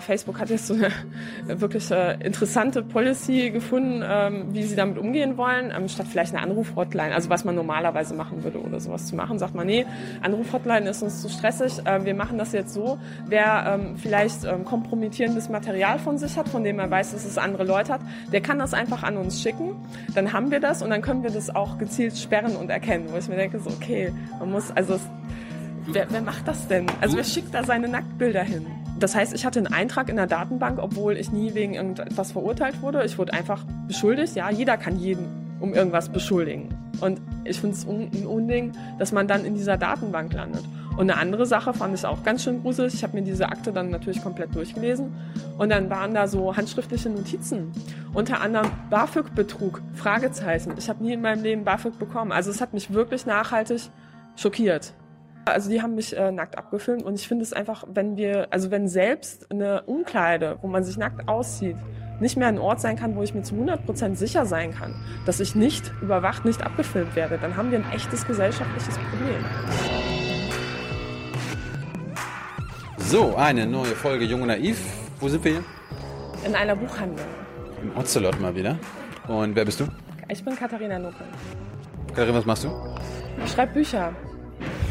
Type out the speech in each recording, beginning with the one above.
Facebook hat jetzt so eine wirklich äh, interessante Policy gefunden, ähm, wie sie damit umgehen wollen, ähm, statt vielleicht eine Anrufhotline, also was man normalerweise machen würde oder sowas zu machen, sagt man, nee, Anrufhotline ist uns zu stressig, äh, wir machen das jetzt so, wer ähm, vielleicht kompromittierendes Material von sich hat, von dem er weiß, dass es andere Leute hat, der kann das einfach an uns schicken, dann haben wir das und dann können wir das auch gezielt sperren und erkennen, wo ich mir denke, so okay, man muss, also wer, wer macht das denn? Also wer schickt da seine Nacktbilder hin? Das heißt, ich hatte einen Eintrag in der Datenbank, obwohl ich nie wegen irgendetwas verurteilt wurde. Ich wurde einfach beschuldigt. Ja, jeder kann jeden um irgendwas beschuldigen. Und ich finde es ein Unding, dass man dann in dieser Datenbank landet. Und eine andere Sache fand ich auch ganz schön gruselig. Ich habe mir diese Akte dann natürlich komplett durchgelesen. Und dann waren da so handschriftliche Notizen. Unter anderem BAföG-Betrug, Fragezeichen. Ich habe nie in meinem Leben BAföG bekommen. Also es hat mich wirklich nachhaltig schockiert. Also die haben mich äh, nackt abgefilmt und ich finde es einfach, wenn wir, also wenn selbst eine Umkleide, wo man sich nackt auszieht, nicht mehr ein Ort sein kann, wo ich mir zu 100% sicher sein kann, dass ich nicht überwacht, nicht abgefilmt werde, dann haben wir ein echtes gesellschaftliches Problem. So, eine neue Folge Jung und Naiv. Wo sind wir hier? In einer Buchhandlung. Im Ocelot mal wieder. Und wer bist du? Ich bin Katharina Nuckel. Katharina, was machst du? Ich schreibe Bücher.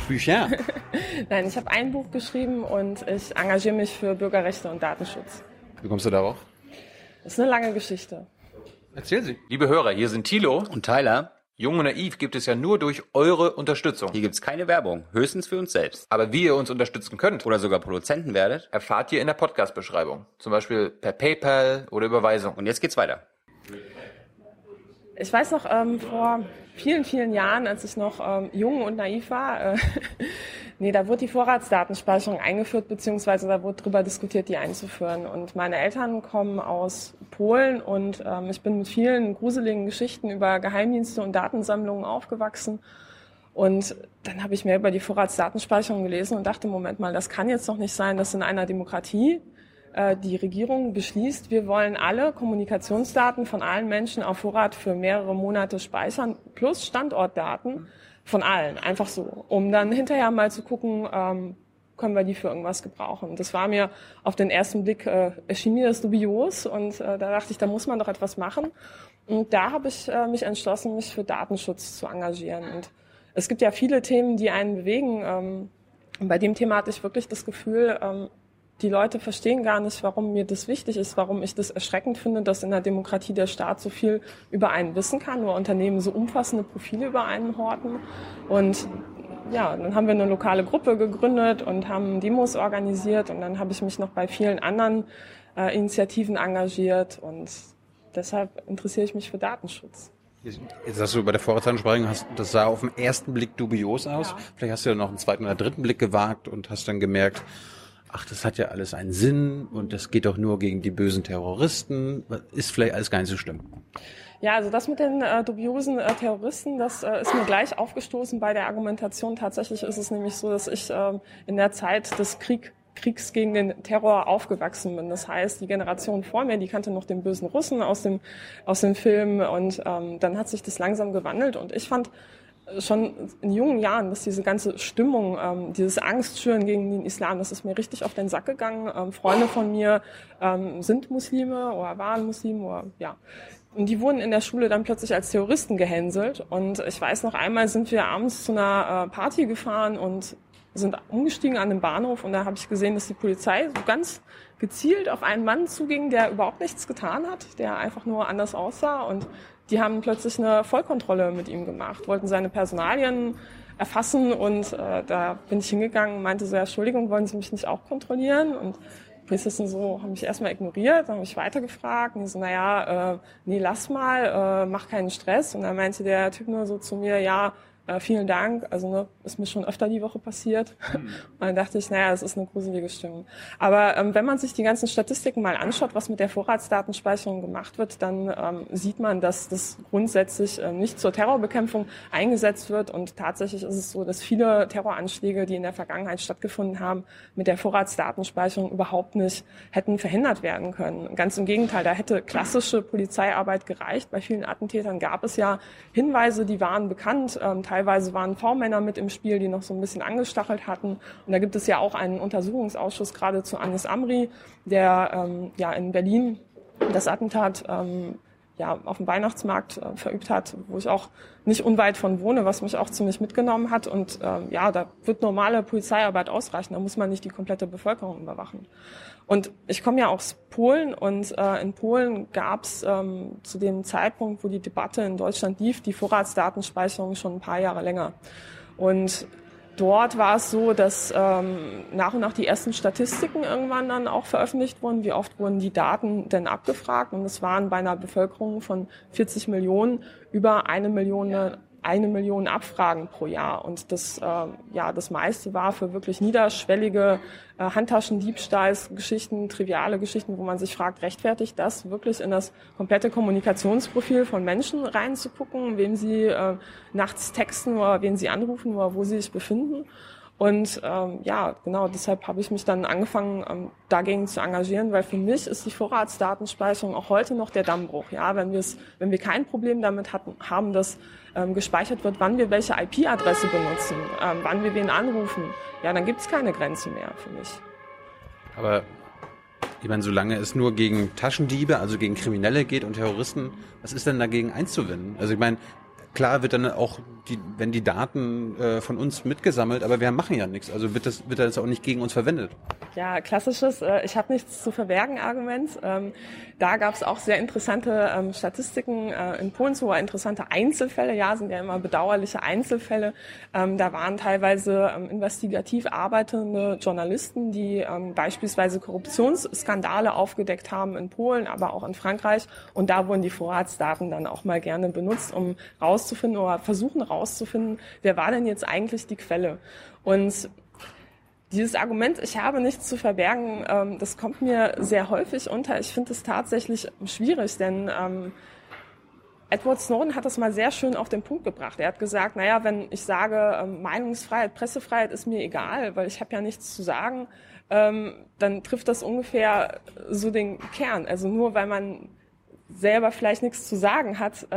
Bücher? Nein, ich habe ein Buch geschrieben und ich engagiere mich für Bürgerrechte und Datenschutz. Wie kommst du darauf? Das ist eine lange Geschichte. Erzähl sie. Liebe Hörer, hier sind Thilo und Tyler. Jung und Naiv gibt es ja nur durch eure Unterstützung. Hier gibt es keine Werbung, höchstens für uns selbst. Aber wie ihr uns unterstützen könnt oder sogar Produzenten werdet, erfahrt ihr in der Podcast-Beschreibung. Zum Beispiel per PayPal oder Überweisung. Und jetzt geht's weiter. Ich weiß noch, ähm, vor vielen, vielen Jahren, als ich noch ähm, jung und naiv war, äh, nee, da wurde die Vorratsdatenspeicherung eingeführt, beziehungsweise da wurde darüber diskutiert, die einzuführen. Und meine Eltern kommen aus Polen und ähm, ich bin mit vielen gruseligen Geschichten über Geheimdienste und Datensammlungen aufgewachsen. Und dann habe ich mehr über die Vorratsdatenspeicherung gelesen und dachte, Moment mal, das kann jetzt doch nicht sein, dass in einer Demokratie die Regierung beschließt, wir wollen alle Kommunikationsdaten von allen Menschen auf Vorrat für mehrere Monate speichern, plus Standortdaten von allen, einfach so, um dann hinterher mal zu gucken, ähm, können wir die für irgendwas gebrauchen. Das war mir auf den ersten Blick, äh, erschien mir das dubios und äh, da dachte ich, da muss man doch etwas machen. Und da habe ich äh, mich entschlossen, mich für Datenschutz zu engagieren. Und es gibt ja viele Themen, die einen bewegen. Ähm, bei dem Thema hatte ich wirklich das Gefühl, ähm, die Leute verstehen gar nicht, warum mir das wichtig ist, warum ich das erschreckend finde, dass in der Demokratie der Staat so viel über einen wissen kann, nur Unternehmen so umfassende Profile über einen horten. Und ja, dann haben wir eine lokale Gruppe gegründet und haben Demos organisiert und dann habe ich mich noch bei vielen anderen äh, Initiativen engagiert und deshalb interessiere ich mich für Datenschutz. Jetzt hast du bei der Vorratsansprache, das sah auf den ersten Blick dubios aus. Ja. Vielleicht hast du ja noch einen zweiten oder dritten Blick gewagt und hast dann gemerkt, ach, das hat ja alles einen Sinn und das geht doch nur gegen die bösen Terroristen. Ist vielleicht alles gar nicht so schlimm. Ja, also das mit den äh, dubiosen äh, Terroristen, das äh, ist mir gleich aufgestoßen bei der Argumentation. Tatsächlich ist es nämlich so, dass ich äh, in der Zeit des Krieg, Kriegs gegen den Terror aufgewachsen bin. Das heißt, die Generation vor mir, die kannte noch den bösen Russen aus dem, aus dem Film und ähm, dann hat sich das langsam gewandelt und ich fand schon in jungen Jahren, dass diese ganze Stimmung, ähm, dieses Angstschüren gegen den Islam, das ist mir richtig auf den Sack gegangen. Ähm, Freunde von mir ähm, sind Muslime oder waren Muslime oder ja. Und die wurden in der Schule dann plötzlich als Terroristen gehänselt. Und ich weiß noch einmal sind wir abends zu einer äh, Party gefahren und sind umgestiegen an den Bahnhof und da habe ich gesehen, dass die Polizei so ganz gezielt auf einen Mann zuging, der überhaupt nichts getan hat, der einfach nur anders aussah und die haben plötzlich eine Vollkontrolle mit ihm gemacht, wollten seine Personalien erfassen und äh, da bin ich hingegangen meinte so, ja, Entschuldigung, wollen Sie mich nicht auch kontrollieren? Und Polizisten so haben mich erstmal ignoriert, dann habe ich weitergefragt und die so, naja, äh, nee, lass mal, äh, mach keinen Stress. Und dann meinte der Typ nur so zu mir, ja, äh, vielen Dank. Also ne, ist mir schon öfter die Woche passiert. Mhm. Und dann dachte ich, naja, das ist eine gruselige Stimmung. Aber ähm, wenn man sich die ganzen Statistiken mal anschaut, was mit der Vorratsdatenspeicherung gemacht wird, dann ähm, sieht man, dass das grundsätzlich ähm, nicht zur Terrorbekämpfung eingesetzt wird. Und tatsächlich ist es so, dass viele Terroranschläge, die in der Vergangenheit stattgefunden haben, mit der Vorratsdatenspeicherung überhaupt nicht hätten verhindert werden können. Ganz im Gegenteil, da hätte klassische Polizeiarbeit gereicht. Bei vielen Attentätern gab es ja Hinweise, die waren bekannt, ähm, teilweise teilweise waren V-Männer mit im Spiel, die noch so ein bisschen angestachelt hatten. Und da gibt es ja auch einen Untersuchungsausschuss gerade zu Anis Amri, der ähm, ja in Berlin das Attentat ähm, ja, auf dem Weihnachtsmarkt äh, verübt hat, wo ich auch nicht unweit von wohne, was mich auch ziemlich mitgenommen hat. Und ähm, ja, da wird normale Polizeiarbeit ausreichen. Da muss man nicht die komplette Bevölkerung überwachen. Und ich komme ja aus Polen und äh, in Polen gab es ähm, zu dem Zeitpunkt, wo die Debatte in Deutschland lief, die Vorratsdatenspeicherung schon ein paar Jahre länger. Und dort war es so, dass ähm, nach und nach die ersten Statistiken irgendwann dann auch veröffentlicht wurden. Wie oft wurden die Daten denn abgefragt? Und es waren bei einer Bevölkerung von 40 Millionen über eine Million eine Million Abfragen pro Jahr. Und das, äh, ja, das meiste war für wirklich niederschwellige äh, Handtaschendiebstahlsgeschichten, triviale Geschichten, wo man sich fragt, rechtfertigt das wirklich in das komplette Kommunikationsprofil von Menschen reinzugucken, wem sie äh, nachts texten oder wen sie anrufen oder wo sie sich befinden. Und ähm, ja, genau, deshalb habe ich mich dann angefangen, ähm, dagegen zu engagieren, weil für mich ist die Vorratsdatenspeicherung auch heute noch der Dammbruch. Ja, wenn wir es, wenn wir kein Problem damit hatten, haben, dass ähm, gespeichert wird, wann wir welche IP-Adresse benutzen, ähm, wann wir wen anrufen, ja, dann gibt es keine Grenze mehr für mich. Aber ich meine, solange es nur gegen Taschendiebe, also gegen Kriminelle geht und Terroristen, was ist denn dagegen einzuwenden? Also ich meine, klar wird dann auch die, wenn die Daten äh, von uns mitgesammelt, aber wir machen ja nichts. Also wird das, wird das auch nicht gegen uns verwendet. Ja, klassisches, äh, ich habe nichts zu verbergen Argument. Ähm, da gab es auch sehr interessante ähm, Statistiken äh, in Polen, so interessante Einzelfälle, ja, sind ja immer bedauerliche Einzelfälle. Ähm, da waren teilweise ähm, investigativ arbeitende Journalisten, die ähm, beispielsweise Korruptionsskandale aufgedeckt haben in Polen, aber auch in Frankreich. Und da wurden die Vorratsdaten dann auch mal gerne benutzt, um rauszufinden oder versuchen rauszufinden, wer war denn jetzt eigentlich die Quelle. Und dieses Argument, ich habe nichts zu verbergen, ähm, das kommt mir sehr häufig unter. Ich finde es tatsächlich schwierig, denn ähm, Edward Snowden hat das mal sehr schön auf den Punkt gebracht. Er hat gesagt, naja, wenn ich sage, ähm, Meinungsfreiheit, Pressefreiheit ist mir egal, weil ich habe ja nichts zu sagen, dann trifft das ungefähr so den Kern. Also nur weil man selber vielleicht nichts zu sagen hat,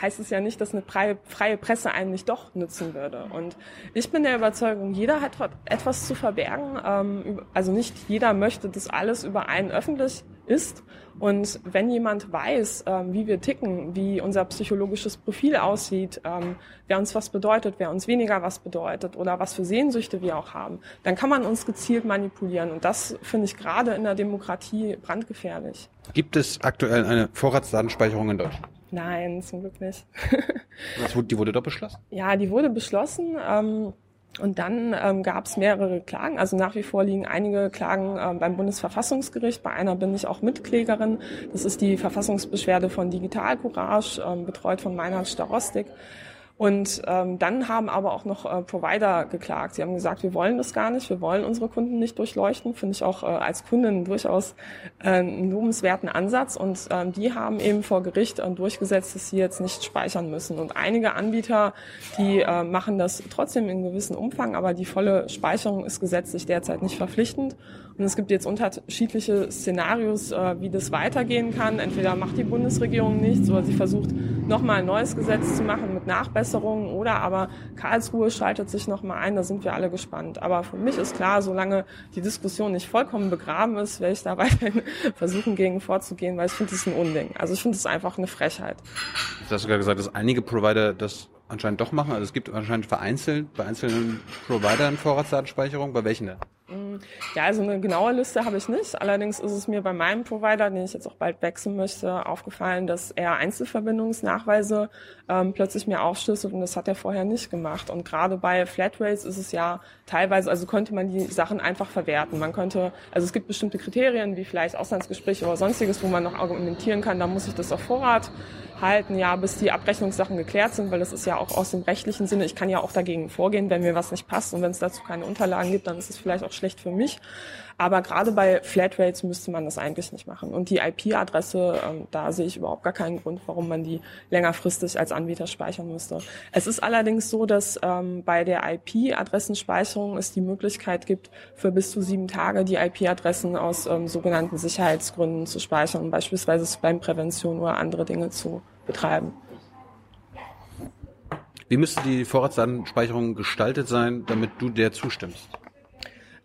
heißt es ja nicht, dass eine freie Presse einem nicht doch nützen würde. Und ich bin der Überzeugung, jeder hat etwas zu verbergen. Ähm, also nicht jeder möchte, dass alles über einen öffentlich ist. Und wenn jemand weiß, ähm, wie wir ticken, wie unser psychologisches Profil aussieht, ähm, wer uns was bedeutet, wer uns weniger was bedeutet oder was für Sehnsüchte wir auch haben, dann kann man uns gezielt manipulieren. Und das finde ich gerade in der Demokratie brandgefährlich. Gibt es aktuell eine Vorratsdatenspeicherung in Deutschland? Nein, zum Glück nicht. Was, die wurde doch beschlossen? Ja, die wurde beschlossen. Ähm, und dann ähm, gab es mehrere Klagen. Also nach wie vor liegen einige Klagen ähm, beim Bundesverfassungsgericht. Bei einer bin ich auch Mitklägerin. Das ist die Verfassungsbeschwerde von Digital Courage, ähm, betreut von Meinhard Starostik. Und ähm, dann haben aber auch noch äh, Provider geklagt. Sie haben gesagt, wir wollen das gar nicht, wir wollen unsere Kunden nicht durchleuchten. Finde ich auch äh, als Kundin durchaus äh, einen lobenswerten Ansatz. Und ähm, die haben eben vor Gericht äh, durchgesetzt, dass sie jetzt nicht speichern müssen. Und einige Anbieter, die äh, machen das trotzdem in gewissem Umfang, aber die volle Speicherung ist gesetzlich derzeit nicht verpflichtend. Und es gibt jetzt unterschiedliche Szenarios, äh, wie das weitergehen kann. Entweder macht die Bundesregierung nichts oder sie versucht, nochmal ein neues Gesetz zu machen mit Nachbesserungen oder aber Karlsruhe schaltet sich nochmal ein, da sind wir alle gespannt. Aber für mich ist klar, solange die Diskussion nicht vollkommen begraben ist, werde ich da weiterhin versuchen, gegen vorzugehen, weil ich finde, ist ein Unding. Also ich finde es einfach eine Frechheit. Du hast sogar gesagt, dass einige Provider das anscheinend doch machen. Also es gibt anscheinend vereinzelt bei einzelnen Providern Vorratsdatenspeicherung. Bei welchen denn? Ja, also eine genaue Liste habe ich nicht. Allerdings ist es mir bei meinem Provider, den ich jetzt auch bald wechseln möchte, aufgefallen, dass er Einzelverbindungsnachweise ähm, plötzlich mir aufschlüsselt und das hat er vorher nicht gemacht. Und gerade bei Flatrates ist es ja teilweise, also könnte man die Sachen einfach verwerten. Man könnte, also es gibt bestimmte Kriterien, wie vielleicht Auslandsgespräche oder sonstiges, wo man noch argumentieren kann, da muss ich das auf Vorrat halten, ja, bis die Abrechnungssachen geklärt sind, weil das ist ja auch aus dem rechtlichen Sinne, ich kann ja auch dagegen vorgehen, wenn mir was nicht passt und wenn es dazu keine Unterlagen gibt, dann ist es vielleicht auch schlecht für mich. Aber gerade bei Flatrates müsste man das eigentlich nicht machen. Und die IP-Adresse, ähm, da sehe ich überhaupt gar keinen Grund, warum man die längerfristig als Anbieter speichern müsste. Es ist allerdings so, dass ähm, bei der IP-Adressenspeicherung es die Möglichkeit gibt, für bis zu sieben Tage die IP-Adressen aus ähm, sogenannten Sicherheitsgründen zu speichern, beispielsweise Spam-Prävention oder andere Dinge zu betreiben. Wie müsste die Vorratsdatenspeicherung gestaltet sein, damit du der zustimmst?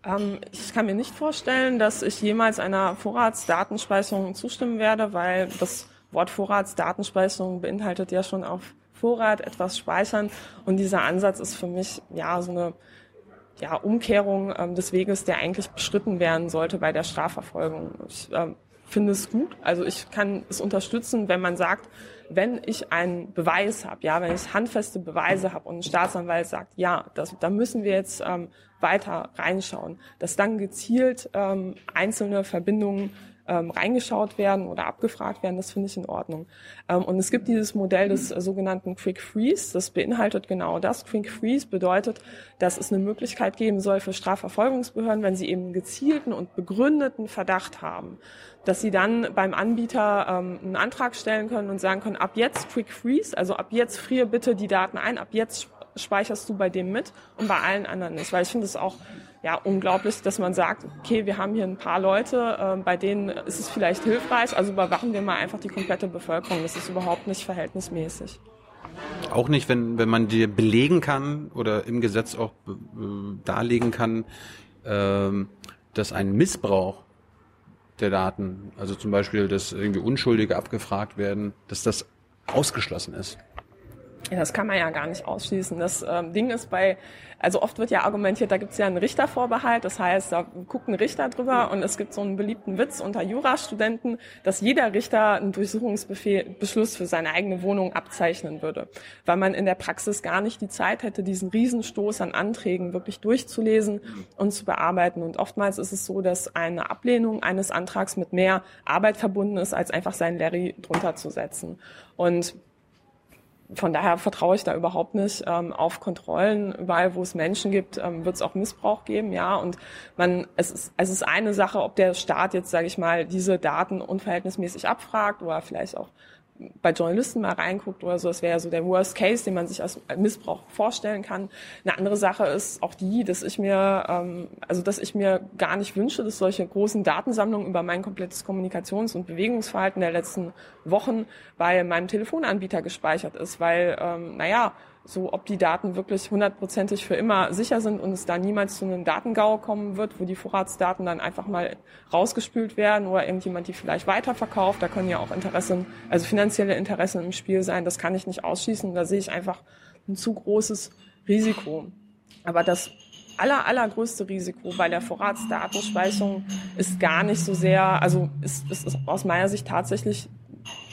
Ähm, ich kann mir nicht vorstellen, dass ich jemals einer Vorratsdatenspeicherung zustimmen werde, weil das Wort Vorratsdatenspeicherung beinhaltet ja schon auf Vorrat etwas speichern und dieser Ansatz ist für mich ja so eine ja, Umkehrung ähm, des Weges, der eigentlich beschritten werden sollte bei der Strafverfolgung. Ich äh, finde es gut, also ich kann es unterstützen, wenn man sagt, wenn ich einen Beweis habe, ja, wenn ich handfeste Beweise habe und ein Staatsanwalt sagt, ja, das, da müssen wir jetzt ähm, weiter reinschauen, dass dann gezielt ähm, einzelne Verbindungen ähm, reingeschaut werden oder abgefragt werden, das finde ich in Ordnung. Ähm, und es gibt dieses Modell des äh, sogenannten Quick Freeze, das beinhaltet genau das. Quick Freeze bedeutet, dass es eine Möglichkeit geben soll für Strafverfolgungsbehörden, wenn sie eben gezielten und begründeten Verdacht haben, dass sie dann beim Anbieter ähm, einen Antrag stellen können und sagen können, ab jetzt Quick Freeze, also ab jetzt friere bitte die Daten ein, ab jetzt speicherst du bei dem mit und bei allen anderen nicht. Weil ich finde es auch ja, unglaublich, dass man sagt, okay, wir haben hier ein paar Leute, äh, bei denen ist es vielleicht hilfreich, also überwachen wir mal einfach die komplette Bevölkerung. Das ist überhaupt nicht verhältnismäßig. Auch nicht, wenn, wenn man dir belegen kann oder im Gesetz auch äh, darlegen kann, äh, dass ein Missbrauch der Daten, also zum Beispiel, dass irgendwie Unschuldige abgefragt werden, dass das ausgeschlossen ist. Ja, das kann man ja gar nicht ausschließen. Das ähm, Ding ist bei, also oft wird ja argumentiert, da gibt es ja einen Richtervorbehalt, das heißt, da guckt ein Richter drüber und es gibt so einen beliebten Witz unter Jurastudenten, dass jeder Richter einen Durchsuchungsbeschluss für seine eigene Wohnung abzeichnen würde, weil man in der Praxis gar nicht die Zeit hätte, diesen Riesenstoß an Anträgen wirklich durchzulesen und zu bearbeiten. Und oftmals ist es so, dass eine Ablehnung eines Antrags mit mehr Arbeit verbunden ist, als einfach seinen Larry drunter zu setzen. Und von daher vertraue ich da überhaupt nicht ähm, auf Kontrollen. Überall, wo es Menschen gibt, ähm, wird es auch Missbrauch geben, ja. Und man, es ist, es ist eine Sache, ob der Staat jetzt, sage ich mal, diese Daten unverhältnismäßig abfragt oder vielleicht auch bei Journalisten mal reinguckt oder so, das wäre ja so der Worst Case, den man sich als Missbrauch vorstellen kann. Eine andere Sache ist auch die, dass ich mir, ähm, also dass ich mir gar nicht wünsche, dass solche großen Datensammlungen über mein komplettes Kommunikations- und Bewegungsverhalten der letzten Wochen bei meinem Telefonanbieter gespeichert ist, weil, ähm, naja, so ob die Daten wirklich hundertprozentig für immer sicher sind und es da niemals zu einem Datengau kommen wird, wo die Vorratsdaten dann einfach mal rausgespült werden oder irgendjemand die vielleicht weiterverkauft. Da können ja auch Interessen, also finanzielle Interessen im Spiel sein. Das kann ich nicht ausschließen. Da sehe ich einfach ein zu großes Risiko. Aber das aller, allergrößte Risiko bei der Vorratsdatenspeicherung ist gar nicht so sehr, also ist, ist, ist aus meiner Sicht tatsächlich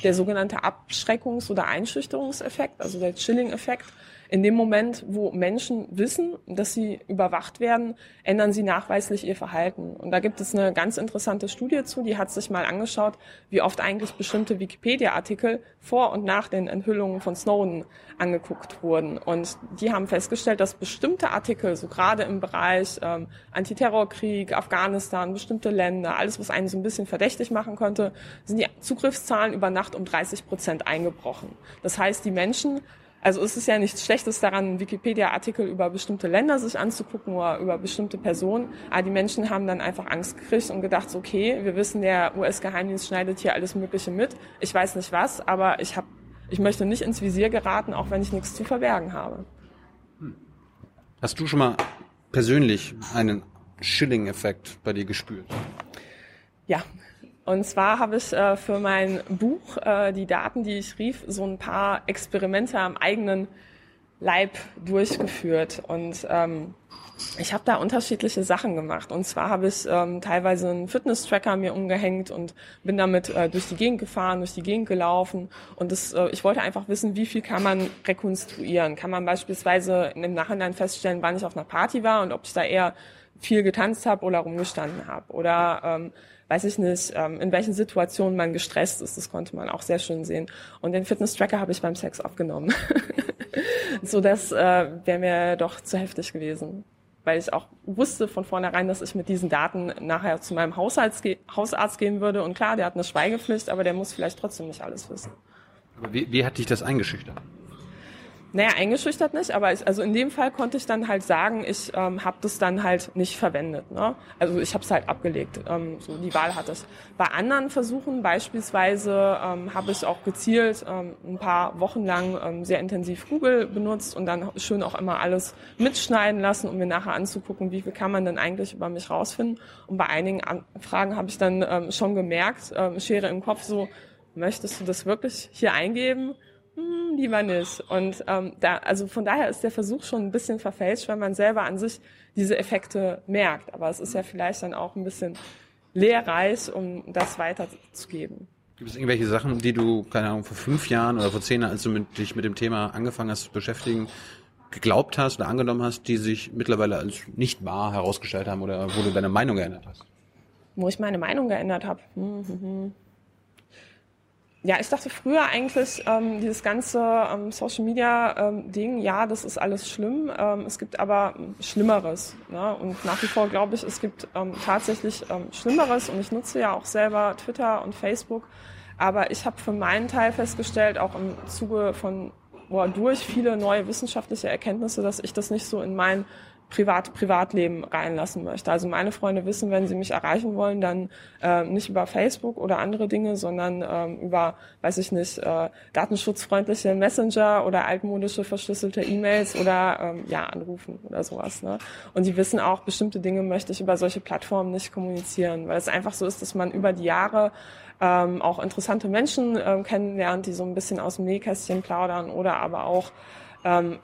der sogenannte Abschreckungs- oder Einschüchterungseffekt, also der Chilling-Effekt. In dem Moment, wo Menschen wissen, dass sie überwacht werden, ändern sie nachweislich ihr Verhalten. Und da gibt es eine ganz interessante Studie zu, die hat sich mal angeschaut, wie oft eigentlich bestimmte Wikipedia-Artikel vor und nach den Enthüllungen von Snowden angeguckt wurden. Und die haben festgestellt, dass bestimmte Artikel, so gerade im Bereich ähm, Antiterrorkrieg, Afghanistan, bestimmte Länder, alles, was einen so ein bisschen verdächtig machen konnte, sind die Zugriffszahlen über Nacht um 30 Prozent eingebrochen. Das heißt, die Menschen also es ist ja nichts Schlechtes daran, Wikipedia-Artikel über bestimmte Länder sich anzugucken oder über bestimmte Personen. Aber die Menschen haben dann einfach Angst gekriegt und gedacht, okay, wir wissen, der US-Geheimdienst schneidet hier alles Mögliche mit. Ich weiß nicht was, aber ich habe, ich möchte nicht ins Visier geraten, auch wenn ich nichts zu verbergen habe. Hast du schon mal persönlich einen Schilling-Effekt bei dir gespürt? Ja, und zwar habe ich äh, für mein Buch äh, die Daten, die ich rief, so ein paar Experimente am eigenen Leib durchgeführt. Und ähm, ich habe da unterschiedliche Sachen gemacht. Und zwar habe ich ähm, teilweise einen Fitness-Tracker mir umgehängt und bin damit äh, durch die Gegend gefahren, durch die Gegend gelaufen. Und das, äh, ich wollte einfach wissen, wie viel kann man rekonstruieren? Kann man beispielsweise im Nachhinein feststellen, wann ich auf einer Party war und ob ich da eher viel getanzt habe oder rumgestanden habe? Oder ähm, weiß ich nicht, ähm, in welchen Situationen man gestresst ist. Das konnte man auch sehr schön sehen. Und den Fitness-Tracker habe ich beim Sex aufgenommen. so das äh, wäre mir doch zu heftig gewesen. Weil ich auch wusste von vornherein, dass ich mit diesen Daten nachher zu meinem Hausarzt, Hausarzt gehen würde. Und klar, der hat eine Schweigepflicht, aber der muss vielleicht trotzdem nicht alles wissen. Aber wie, wie hat dich das eingeschüchtert? Naja, eingeschüchtert nicht, aber ich, also in dem Fall konnte ich dann halt sagen, ich ähm, habe das dann halt nicht verwendet. Ne? Also ich habe es halt abgelegt. Ähm, so die Wahl hatte ich. Bei anderen Versuchen beispielsweise ähm, habe ich auch gezielt ähm, ein paar Wochen lang ähm, sehr intensiv Google benutzt und dann schön auch immer alles mitschneiden lassen, um mir nachher anzugucken, wie viel kann man denn eigentlich über mich rausfinden. Und bei einigen Fragen habe ich dann ähm, schon gemerkt, ähm, Schere im Kopf so, möchtest du das wirklich hier eingeben? Hm, lieber nicht. Und ähm, da, also von daher ist der Versuch schon ein bisschen verfälscht, weil man selber an sich diese Effekte merkt. Aber es ist ja vielleicht dann auch ein bisschen lehrreich, um das weiterzugeben. Gibt es irgendwelche Sachen, die du, keine Ahnung, vor fünf Jahren oder vor zehn Jahren, als du mit, dich mit dem Thema angefangen hast zu beschäftigen, geglaubt hast oder angenommen hast, die sich mittlerweile als nicht wahr herausgestellt haben oder wo du deine Meinung geändert hast? Wo ich meine Meinung geändert habe. Hm, hm, hm. Ja, ich dachte früher eigentlich, ähm, dieses ganze ähm, Social Media ähm, Ding, ja, das ist alles schlimm. Ähm, es gibt aber Schlimmeres. Ne? Und nach wie vor glaube ich, es gibt ähm, tatsächlich ähm, Schlimmeres. Und ich nutze ja auch selber Twitter und Facebook. Aber ich habe für meinen Teil festgestellt, auch im Zuge von oder durch viele neue wissenschaftliche Erkenntnisse, dass ich das nicht so in mein Privat Privatleben reinlassen möchte. Also meine Freunde wissen, wenn sie mich erreichen wollen, dann äh, nicht über Facebook oder andere Dinge, sondern ähm, über, weiß ich nicht, äh, datenschutzfreundliche Messenger oder altmodische verschlüsselte E-Mails oder ähm, ja anrufen oder sowas. Ne? Und die wissen auch, bestimmte Dinge möchte ich über solche Plattformen nicht kommunizieren, weil es einfach so ist, dass man über die Jahre ähm, auch interessante Menschen ähm, kennenlernt, die so ein bisschen aus dem Nähkästchen plaudern oder aber auch ähm,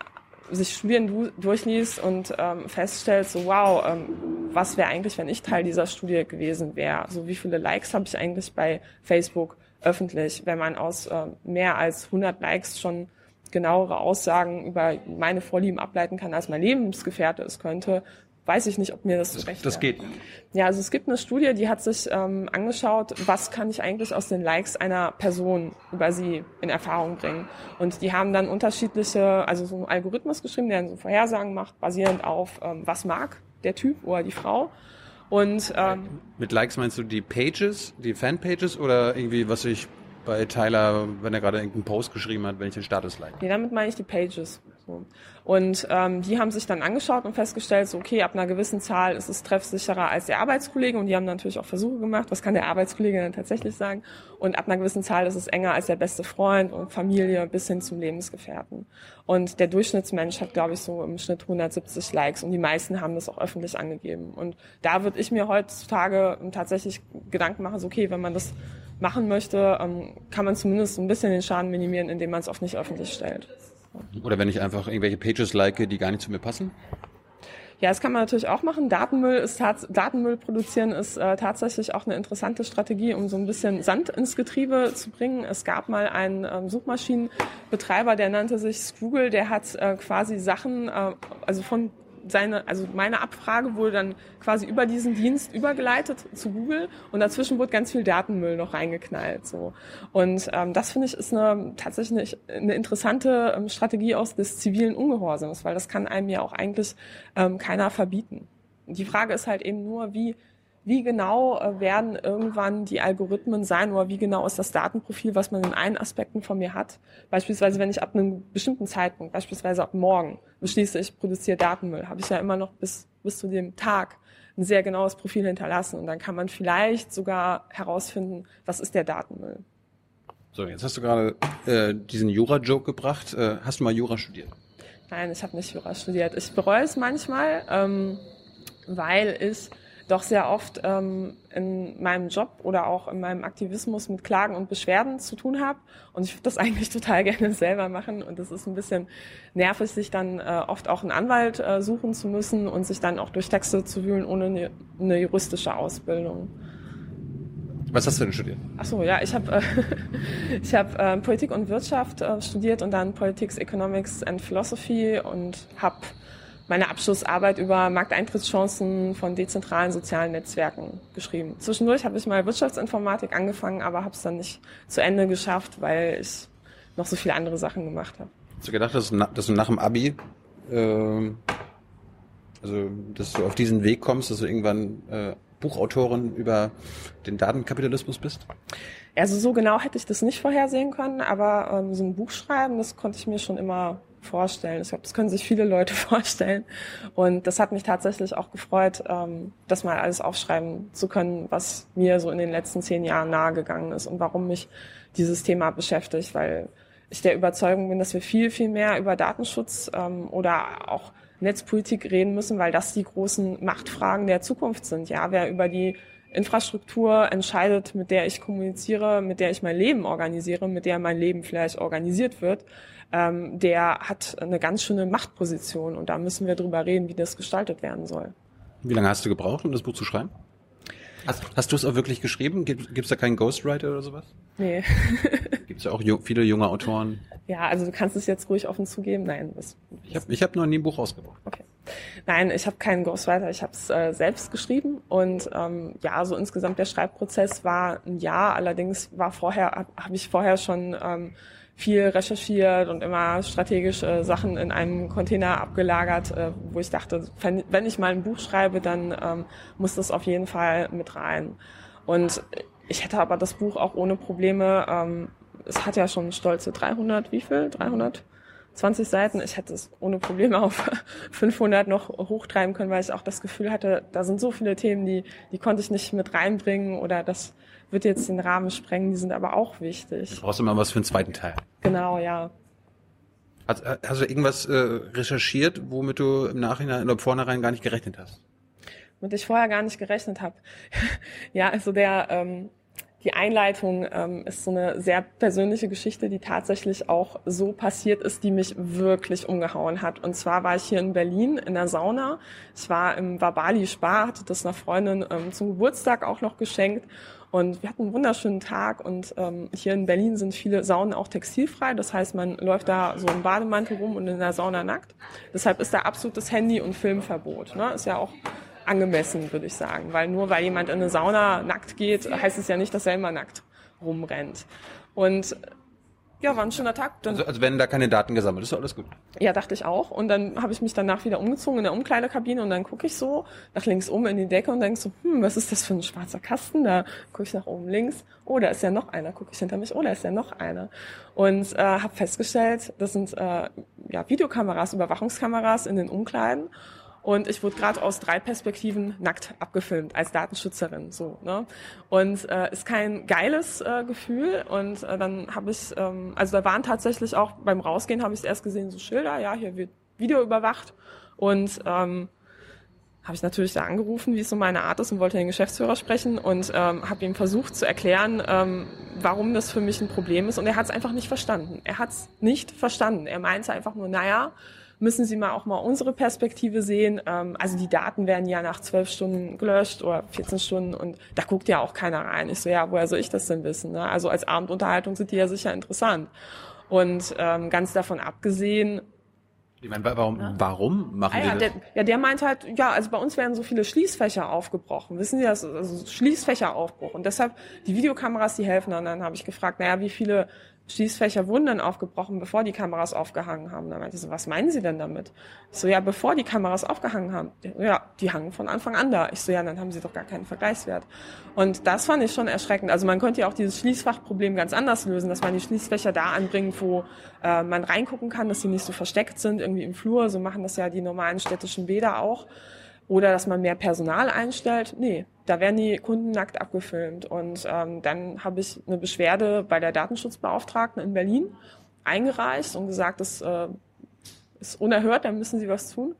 sich Studien durchliest und ähm, feststellt, so wow, ähm, was wäre eigentlich, wenn ich Teil dieser Studie gewesen wäre? So wie viele Likes habe ich eigentlich bei Facebook öffentlich? Wenn man aus ähm, mehr als 100 Likes schon genauere Aussagen über meine Vorlieben ableiten kann, als mein Lebensgefährte es könnte, weiß ich nicht, ob mir das, das recht Das geht. Ja, also es gibt eine Studie, die hat sich ähm, angeschaut, was kann ich eigentlich aus den Likes einer Person über sie in Erfahrung bringen. Und die haben dann unterschiedliche, also so einen Algorithmus geschrieben, der dann so Vorhersagen macht, basierend auf, ähm, was mag der Typ oder die Frau. Und ähm, mit Likes meinst du die Pages, die Fanpages oder irgendwie, was ich bei Tyler, wenn er gerade irgendeinen Post geschrieben hat, wenn ich den Status like? Nee, damit meine ich die Pages. So. Und ähm, die haben sich dann angeschaut und festgestellt, so okay, ab einer gewissen Zahl ist es treffsicherer als der Arbeitskollege und die haben natürlich auch Versuche gemacht, was kann der Arbeitskollege dann tatsächlich sagen und ab einer gewissen Zahl ist es enger als der beste Freund und Familie bis hin zum Lebensgefährten. Und der Durchschnittsmensch hat, glaube ich, so im Schnitt 170 Likes und die meisten haben das auch öffentlich angegeben. Und da würde ich mir heutzutage tatsächlich Gedanken machen, so okay, wenn man das machen möchte, ähm, kann man zumindest ein bisschen den Schaden minimieren, indem man es auch nicht öffentlich stellt. Oder wenn ich einfach irgendwelche Pages like, die gar nicht zu mir passen? Ja, das kann man natürlich auch machen. Datenmüll ist Datenmüll produzieren ist äh, tatsächlich auch eine interessante Strategie, um so ein bisschen Sand ins Getriebe zu bringen. Es gab mal einen ähm, Suchmaschinenbetreiber, der nannte sich Google, der hat äh, quasi Sachen, äh, also von seine, also meine Abfrage wurde dann quasi über diesen Dienst übergeleitet zu Google und dazwischen wurde ganz viel Datenmüll noch reingeknallt. So. Und ähm, das finde ich ist eine tatsächlich eine, interessante ähm, Strategie aus des zivilen Ungehorsams, weil das kann einem ja auch eigentlich ähm, keiner verbieten. Die Frage ist halt eben nur, wie wie genau äh, werden irgendwann die Algorithmen sein oder wie genau ist das Datenprofil, was man in allen Aspekten von mir hat. Beispielsweise, wenn ich ab einem bestimmten Zeitpunkt, beispielsweise ab morgen, beschließe, ich produziere Datenmüll, habe ich ja immer noch bis, bis zu dem Tag ein sehr genaues Profil hinterlassen und dann kann man vielleicht sogar herausfinden, was ist der Datenmüll. So, jetzt hast du gerade äh, diesen Jura-Joke gebracht. Äh, hast du mal Jura studiert? Nein, ich habe nicht Jura studiert. Ich bereue es manchmal, ähm, weil ich doch sehr oft ähm, in meinem Job oder auch in meinem Aktivismus mit Klagen und Beschwerden zu tun habe. Und ich würde das eigentlich total gerne selber machen. Und es ist ein bisschen nervig, sich dann äh, oft auch einen Anwalt äh, suchen zu müssen und sich dann auch durch Texte zu wühlen ohne eine, eine juristische Ausbildung. Was hast du denn studiert? Ach so, ja, ich habe äh, ich habe äh, Politik und Wirtschaft äh, studiert und dann Politics, Economics and Philosophy und habe meine Abschlussarbeit über Markteintrittschancen von dezentralen sozialen Netzwerken geschrieben. Zwischendurch habe ich mal Wirtschaftsinformatik angefangen, aber habe es dann nicht zu Ende geschafft, weil ich noch so viele andere Sachen gemacht habe. Hast du gedacht, dass, dass du nach dem Abi, äh, also dass du auf diesen Weg kommst, dass du irgendwann äh, Buchautorin über den Datenkapitalismus bist? Also so genau hätte ich das nicht vorhersehen können, aber ähm, so ein Buch schreiben, das konnte ich mir schon immer vorstellen. Ich glaube, das können sich viele Leute vorstellen. Und das hat mich tatsächlich auch gefreut, ähm, das mal alles aufschreiben zu können, was mir so in den letzten zehn Jahren nahegegangen ist und warum mich dieses Thema beschäftigt, weil ich der Überzeugung bin, dass wir viel, viel mehr über Datenschutz ähm, oder auch Netzpolitik reden müssen, weil das die großen Machtfragen der Zukunft sind. Ja, wer über die Infrastruktur entscheidet, mit der ich kommuniziere, mit der ich mein Leben organisiere, mit der mein Leben vielleicht organisiert wird, ähm, der hat eine ganz schöne Machtposition und da müssen wir drüber reden, wie das gestaltet werden soll. Wie lange hast du gebraucht, um das Buch zu schreiben? Hast, hast du es auch wirklich geschrieben? Gibt es da keinen Ghostwriter oder sowas? Nee. Gibt es ja auch ju viele junge Autoren? Ja, also du kannst es jetzt ruhig offen zugeben. Nein, das, ich habe ich hab noch nie ein Buch rausgebracht. Okay. Nein, ich habe keinen Ghostwriter, ich habe es äh, selbst geschrieben und ähm, ja, so insgesamt der Schreibprozess war ein Jahr. Allerdings war vorher habe hab ich vorher schon ähm, viel recherchiert und immer strategische äh, Sachen in einem Container abgelagert, äh, wo ich dachte, wenn, wenn, ich mal ein Buch schreibe, dann ähm, muss das auf jeden Fall mit rein. Und ich hätte aber das Buch auch ohne Probleme, ähm, es hat ja schon stolze 300, wie viel? 300? 20 Seiten. Ich hätte es ohne Probleme auf 500 noch hochtreiben können, weil ich auch das Gefühl hatte, da sind so viele Themen, die, die konnte ich nicht mit reinbringen oder das wird jetzt den Rahmen sprengen, die sind aber auch wichtig. Du brauchst immer was für einen zweiten Teil. Genau, ja. Hast, hast du irgendwas äh, recherchiert, womit du im Nachhinein oder vornherein gar nicht gerechnet hast? Womit ich vorher gar nicht gerechnet habe. ja, also der ähm, die Einleitung ähm, ist so eine sehr persönliche Geschichte, die tatsächlich auch so passiert ist, die mich wirklich umgehauen hat. Und zwar war ich hier in Berlin in der Sauna. Ich war im Wabali Spa, hatte das einer Freundin ähm, zum Geburtstag auch noch geschenkt. Und wir hatten einen wunderschönen Tag und ähm, hier in Berlin sind viele Saunen auch textilfrei. Das heißt, man läuft da so im Bademantel rum und in der Sauna nackt. Deshalb ist da absolutes Handy- und Filmverbot. Ne? Ist ja auch angemessen, würde ich sagen. Weil nur weil jemand in eine Sauna nackt geht, heißt es ja nicht, dass er immer nackt rumrennt. Und ja, war ein schöner Tag. Dann, also, also wenn da keine Daten gesammelt ist, alles gut. Ja, dachte ich auch. Und dann habe ich mich danach wieder umgezogen in der Umkleidekabine und dann gucke ich so nach links oben in die Decke und denke so, hm, was ist das für ein schwarzer Kasten? Da gucke ich nach oben links. Oh, da ist ja noch einer. Gucke ich hinter mich. Oh, da ist ja noch einer. Und äh, habe festgestellt, das sind äh, ja Videokameras, Überwachungskameras in den Umkleiden. Und ich wurde gerade aus drei Perspektiven nackt abgefilmt als Datenschützerin. So, ne? Und äh, ist kein geiles äh, Gefühl. Und äh, dann habe ich, ähm, also da waren tatsächlich auch beim Rausgehen habe ich erst gesehen, so Schilder, ja, hier wird Video überwacht. Und ähm, habe ich natürlich da angerufen, wie es so meine Art ist und wollte den Geschäftsführer sprechen und ähm, habe ihm versucht zu erklären, ähm, warum das für mich ein Problem ist. Und er hat es einfach nicht verstanden. Er hat es nicht verstanden. Er meinte einfach nur, naja, müssen Sie mal auch mal unsere Perspektive sehen. Ähm, also die Daten werden ja nach zwölf Stunden gelöscht oder 14 Stunden und da guckt ja auch keiner rein. Ich so, ja, woher soll ich das denn wissen? Ne? Also als Abendunterhaltung sind die ja sicher interessant. Und ähm, ganz davon abgesehen, ich meine, warum, ja. warum machen ah, ja, die das? Der, ja, der meint halt, ja, also bei uns werden so viele Schließfächer aufgebrochen. Wissen Sie das? Also Schließfächeraufbruch. Und deshalb, die Videokameras, die helfen. Und dann habe ich gefragt, naja, wie viele Schließfächer wurden dann aufgebrochen, bevor die Kameras aufgehangen haben. Dann meinte so, was meinen Sie denn damit? Ich so, ja, bevor die Kameras aufgehangen haben. Ja, die hangen von Anfang an da. Ich so, ja, dann haben Sie doch gar keinen Vergleichswert. Und das fand ich schon erschreckend. Also man könnte ja auch dieses Schließfachproblem ganz anders lösen, dass man die Schließfächer da anbringt, wo äh, man reingucken kann, dass sie nicht so versteckt sind, irgendwie im Flur. So machen das ja die normalen städtischen Bäder auch. Oder dass man mehr Personal einstellt. Nee, da werden die Kunden nackt abgefilmt. Und ähm, dann habe ich eine Beschwerde bei der Datenschutzbeauftragten in Berlin eingereicht und gesagt, das äh, ist unerhört, da müssen sie was tun.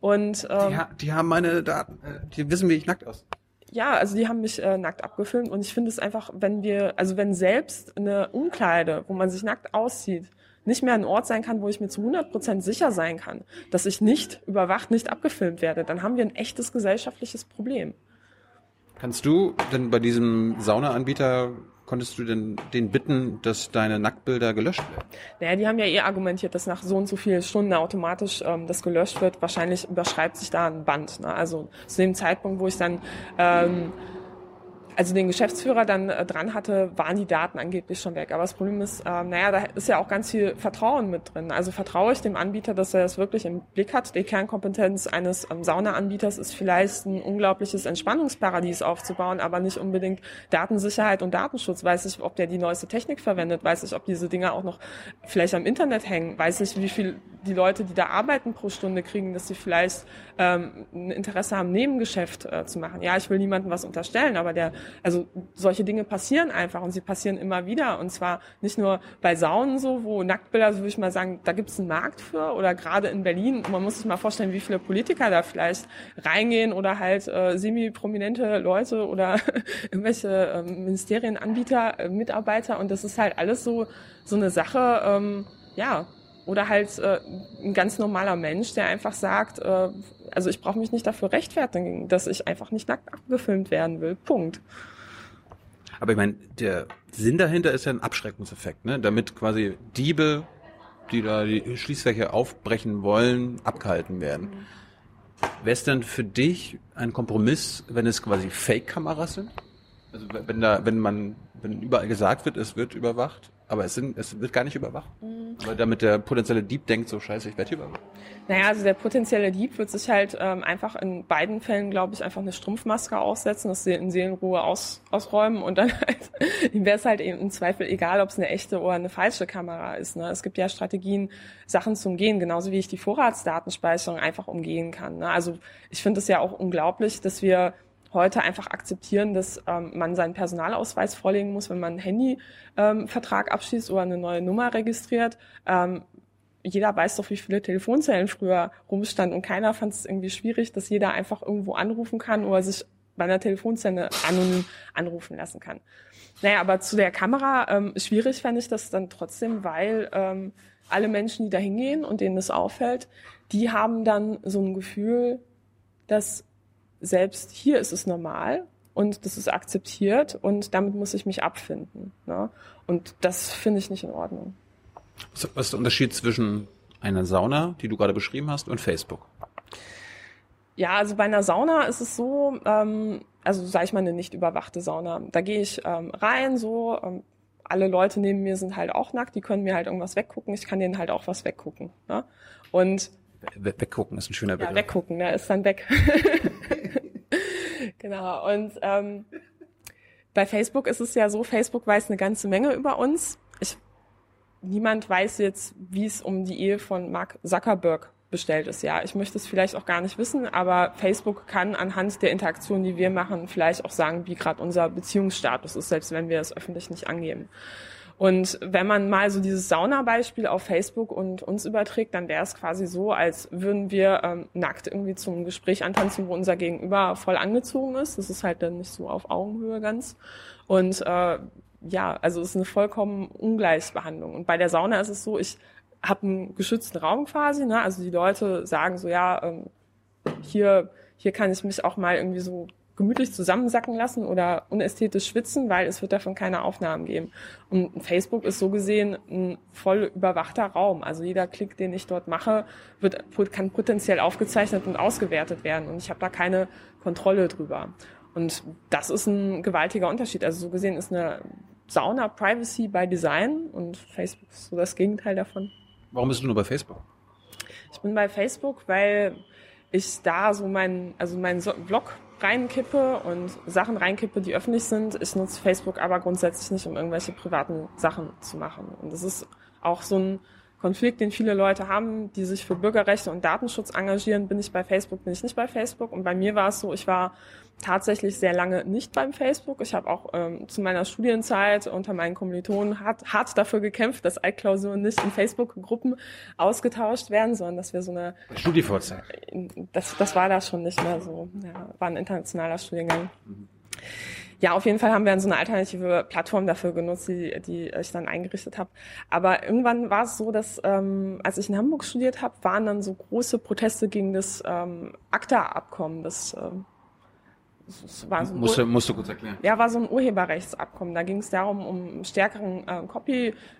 Und ähm, die, ha die haben meine Daten, äh, die wissen, wie ich nackt aus. Ja, also die haben mich äh, nackt abgefilmt und ich finde es einfach, wenn wir, also wenn selbst eine Umkleide, wo man sich nackt aussieht, nicht mehr ein Ort sein kann, wo ich mir zu 100 Prozent sicher sein kann, dass ich nicht überwacht, nicht abgefilmt werde, dann haben wir ein echtes gesellschaftliches Problem. Kannst du denn bei diesem Saunaanbieter konntest du denn den bitten, dass deine Nacktbilder gelöscht werden? Naja, die haben ja eh argumentiert, dass nach so und so vielen Stunden automatisch ähm, das gelöscht wird. Wahrscheinlich überschreibt sich da ein Band. Ne? Also zu dem Zeitpunkt, wo ich dann ähm, also den Geschäftsführer dann äh, dran hatte, waren die Daten angeblich schon weg. Aber das Problem ist, ähm, naja, da ist ja auch ganz viel Vertrauen mit drin. Also vertraue ich dem Anbieter, dass er das wirklich im Blick hat. Die Kernkompetenz eines ähm, Saunaanbieters ist vielleicht ein unglaubliches Entspannungsparadies aufzubauen, aber nicht unbedingt Datensicherheit und Datenschutz. Weiß ich, ob der die neueste Technik verwendet, weiß ich, ob diese Dinge auch noch vielleicht am Internet hängen, weiß ich, wie viel die Leute, die da arbeiten pro Stunde kriegen, dass sie vielleicht ähm, ein Interesse haben, Nebengeschäft äh, zu machen. Ja, ich will niemandem was unterstellen, aber der also solche Dinge passieren einfach und sie passieren immer wieder. Und zwar nicht nur bei Saunen so, wo Nacktbilder, so würde ich mal sagen, da gibt es einen Markt für oder gerade in Berlin. Man muss sich mal vorstellen, wie viele Politiker da vielleicht reingehen oder halt äh, semi-prominente Leute oder irgendwelche äh, Ministerienanbieter, äh, Mitarbeiter. Und das ist halt alles so, so eine Sache, ähm, ja, oder halt äh, ein ganz normaler Mensch, der einfach sagt, äh, also ich brauche mich nicht dafür rechtfertigen, dass ich einfach nicht nackt abgefilmt werden will. Punkt. Aber ich meine, der Sinn dahinter ist ja ein Abschreckungseffekt, ne? Damit quasi Diebe, die da die Schließfächer aufbrechen wollen, abgehalten werden. Wäre es denn für dich ein Kompromiss, wenn es quasi Fake-Kameras sind? Also wenn da, wenn man, wenn überall gesagt wird, es wird überwacht, aber es, sind, es wird gar nicht überwacht. Mhm. Weil damit der potenzielle Dieb denkt, so scheiße, ich werde hier überwacht. Naja, also der potenzielle Dieb wird sich halt ähm, einfach in beiden Fällen, glaube ich, einfach eine Strumpfmaske aussetzen, das in Seelenruhe aus, ausräumen und dann halt, ihm wäre es halt eben im Zweifel egal, ob es eine echte oder eine falsche Kamera ist. Ne? Es gibt ja Strategien, Sachen zu umgehen, genauso wie ich die Vorratsdatenspeicherung einfach umgehen kann. Ne? Also ich finde es ja auch unglaublich, dass wir heute einfach akzeptieren, dass ähm, man seinen Personalausweis vorlegen muss, wenn man einen Handyvertrag ähm, abschließt oder eine neue Nummer registriert. Ähm, jeder weiß doch, wie viele Telefonzellen früher rumstanden und keiner fand es irgendwie schwierig, dass jeder einfach irgendwo anrufen kann oder sich bei einer Telefonzelle anonym anrufen lassen kann. Naja, aber zu der Kamera, ähm, schwierig fände ich das dann trotzdem, weil ähm, alle Menschen, die da hingehen und denen das auffällt, die haben dann so ein Gefühl, dass selbst hier ist es normal und das ist akzeptiert und damit muss ich mich abfinden. Ne? Und das finde ich nicht in Ordnung. Was ist der Unterschied zwischen einer Sauna, die du gerade beschrieben hast, und Facebook? Ja, also bei einer Sauna ist es so, ähm, also sage ich mal eine nicht überwachte Sauna. Da gehe ich ähm, rein, so ähm, alle Leute neben mir sind halt auch nackt, die können mir halt irgendwas weggucken, ich kann denen halt auch was weggucken. Ne? Und weggucken ist ein schöner Begriff. Ja, weggucken, ne, ist dann weg. genau. Und ähm, bei Facebook ist es ja so, Facebook weiß eine ganze Menge über uns. Ich, niemand weiß jetzt, wie es um die Ehe von Mark Zuckerberg bestellt ist. Ja, ich möchte es vielleicht auch gar nicht wissen, aber Facebook kann anhand der Interaktion, die wir machen, vielleicht auch sagen, wie gerade unser Beziehungsstatus ist, selbst wenn wir es öffentlich nicht angeben. Und wenn man mal so dieses Sauna-Beispiel auf Facebook und uns überträgt, dann wäre es quasi so, als würden wir ähm, nackt irgendwie zum Gespräch antanzen, wo unser Gegenüber voll angezogen ist. Das ist halt dann nicht so auf Augenhöhe ganz. Und äh, ja, also es ist eine vollkommen Ungleichbehandlung. Und bei der Sauna ist es so, ich habe einen geschützten Raum quasi. Ne? Also die Leute sagen so, ja, ähm, hier, hier kann ich mich auch mal irgendwie so gemütlich zusammensacken lassen oder unästhetisch schwitzen, weil es wird davon keine Aufnahmen geben. Und Facebook ist so gesehen ein voll überwachter Raum. Also jeder Klick, den ich dort mache, wird, kann potenziell aufgezeichnet und ausgewertet werden. Und ich habe da keine Kontrolle drüber. Und das ist ein gewaltiger Unterschied. Also so gesehen ist eine Sauna Privacy by Design und Facebook ist so das Gegenteil davon. Warum bist du nur bei Facebook? Ich bin bei Facebook, weil ich da so meinen, also meinen Blog reinkippe und Sachen reinkippe, die öffentlich sind. Ich nutze Facebook aber grundsätzlich nicht, um irgendwelche privaten Sachen zu machen. Und das ist auch so ein Konflikt, den viele Leute haben, die sich für Bürgerrechte und Datenschutz engagieren. Bin ich bei Facebook, bin ich nicht bei Facebook. Und bei mir war es so, ich war tatsächlich sehr lange nicht beim Facebook. Ich habe auch ähm, zu meiner Studienzeit unter meinen Kommilitonen hart, hart dafür gekämpft, dass Altklausuren nicht in Facebook-Gruppen ausgetauscht werden, sondern dass wir so eine Studievorzeit. Das, das war da schon nicht mehr so. Ja, war ein internationaler Studiengang. Mhm. Ja, auf jeden Fall haben wir so eine alternative Plattform dafür genutzt, die, die ich dann eingerichtet habe. Aber irgendwann war es so, dass ähm, als ich in Hamburg studiert habe, waren dann so große Proteste gegen das ähm, ACTA-Abkommen, das ähm, es war so ein Musst, du- musst du kurz erklären. ja, war so ein Urheberrechtsabkommen. Da ging es darum, um stärkeren äh,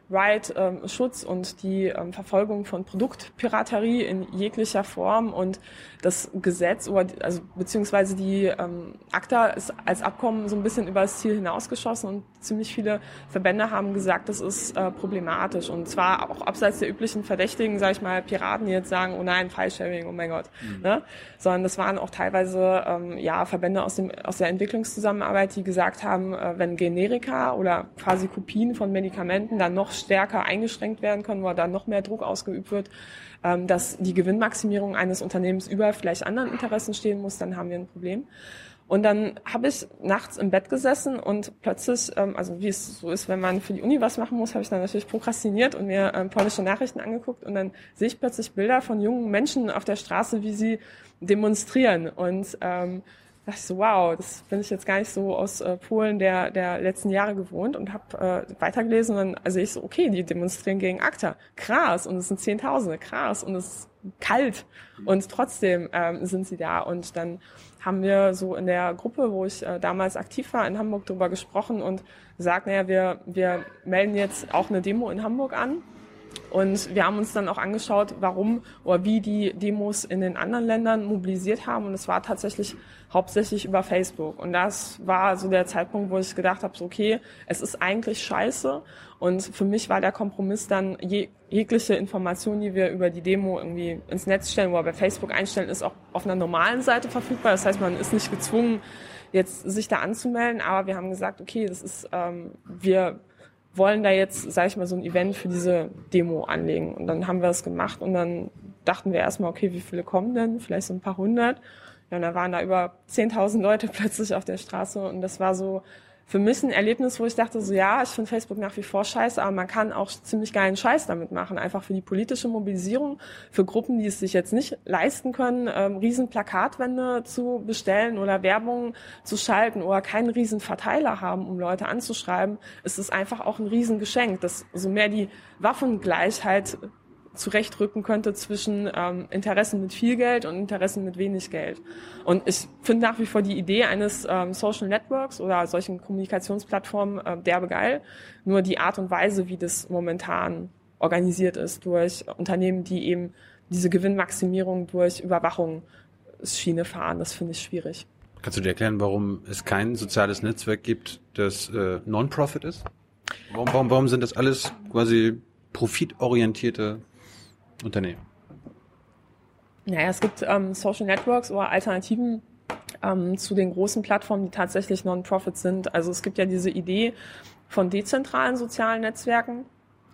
Copyright-Schutz und die ähm, Verfolgung von Produktpiraterie in jeglicher Form. Und das Gesetz, oder, also beziehungsweise die ähm, ACTA ist als Abkommen so ein bisschen über das Ziel hinausgeschossen und ziemlich viele Verbände haben gesagt, das ist äh, problematisch. Und zwar auch abseits der üblichen Verdächtigen, sage ich mal, Piraten, die jetzt sagen, oh nein, File-Sharing, oh mein Gott. Ne? Sondern das waren auch teilweise ähm, ja, Verbände aus, dem, aus der Entwicklungszusammenarbeit, die gesagt haben, äh, wenn Generika oder quasi Kopien von Medikamenten dann noch stärker eingeschränkt werden können oder dann noch mehr Druck ausgeübt wird, ähm, dass die Gewinnmaximierung eines Unternehmens über vielleicht anderen Interessen stehen muss, dann haben wir ein Problem. Und dann habe ich nachts im Bett gesessen und plötzlich, ähm, also wie es so ist, wenn man für die Uni was machen muss, habe ich dann natürlich prokrastiniert und mir ähm, polnische Nachrichten angeguckt und dann sehe ich plötzlich Bilder von jungen Menschen auf der Straße, wie sie demonstrieren. Und ähm, dachte ich so, wow, das bin ich jetzt gar nicht so aus äh, Polen der, der letzten Jahre gewohnt und habe äh, weitergelesen und dann also ich so, okay, die demonstrieren gegen ACTA. Krass. Und es sind Zehntausende. Krass. Und es ist kalt. Und trotzdem ähm, sind sie da. Und dann haben wir so in der Gruppe, wo ich äh, damals aktiv war, in Hamburg drüber gesprochen und gesagt, naja, wir, wir melden jetzt auch eine Demo in Hamburg an. Und wir haben uns dann auch angeschaut, warum oder wie die Demos in den anderen Ländern mobilisiert haben. Und es war tatsächlich hauptsächlich über Facebook. Und das war so der Zeitpunkt, wo ich gedacht habe, so, okay, es ist eigentlich scheiße. Und für mich war der Kompromiss dann je, jegliche Information, die wir über die Demo irgendwie ins Netz stellen oder bei Facebook einstellen, ist auch auf einer normalen Seite verfügbar. Das heißt, man ist nicht gezwungen, jetzt sich da anzumelden. Aber wir haben gesagt, okay, das ist, ähm, wir wollen da jetzt, sage ich mal, so ein Event für diese Demo anlegen. Und dann haben wir das gemacht und dann dachten wir erstmal, okay, wie viele kommen denn? Vielleicht so ein paar hundert. Ja, und da waren da über 10.000 Leute plötzlich auf der Straße und das war so für mich ein Erlebnis, wo ich dachte, so ja, ich finde Facebook nach wie vor scheiße, aber man kann auch ziemlich geilen Scheiß damit machen, einfach für die politische Mobilisierung, für Gruppen, die es sich jetzt nicht leisten können, ähm, riesen Plakatwände zu bestellen oder Werbung zu schalten oder keinen riesen Verteiler haben, um Leute anzuschreiben, ist es einfach auch ein riesen Geschenk, dass so mehr die Waffengleichheit zurechtrücken könnte zwischen ähm, Interessen mit viel Geld und Interessen mit wenig Geld. Und ich finde nach wie vor die Idee eines ähm, Social Networks oder solchen Kommunikationsplattformen äh, derbe geil. Nur die Art und Weise, wie das momentan organisiert ist durch Unternehmen, die eben diese Gewinnmaximierung durch Überwachungsschiene fahren, das finde ich schwierig. Kannst du dir erklären, warum es kein soziales Netzwerk gibt, das äh, Non-Profit ist? Warum, warum, warum sind das alles quasi profitorientierte Unternehmen? Naja, es gibt ähm, Social Networks oder Alternativen ähm, zu den großen Plattformen, die tatsächlich Non-Profit sind. Also es gibt ja diese Idee von dezentralen sozialen Netzwerken.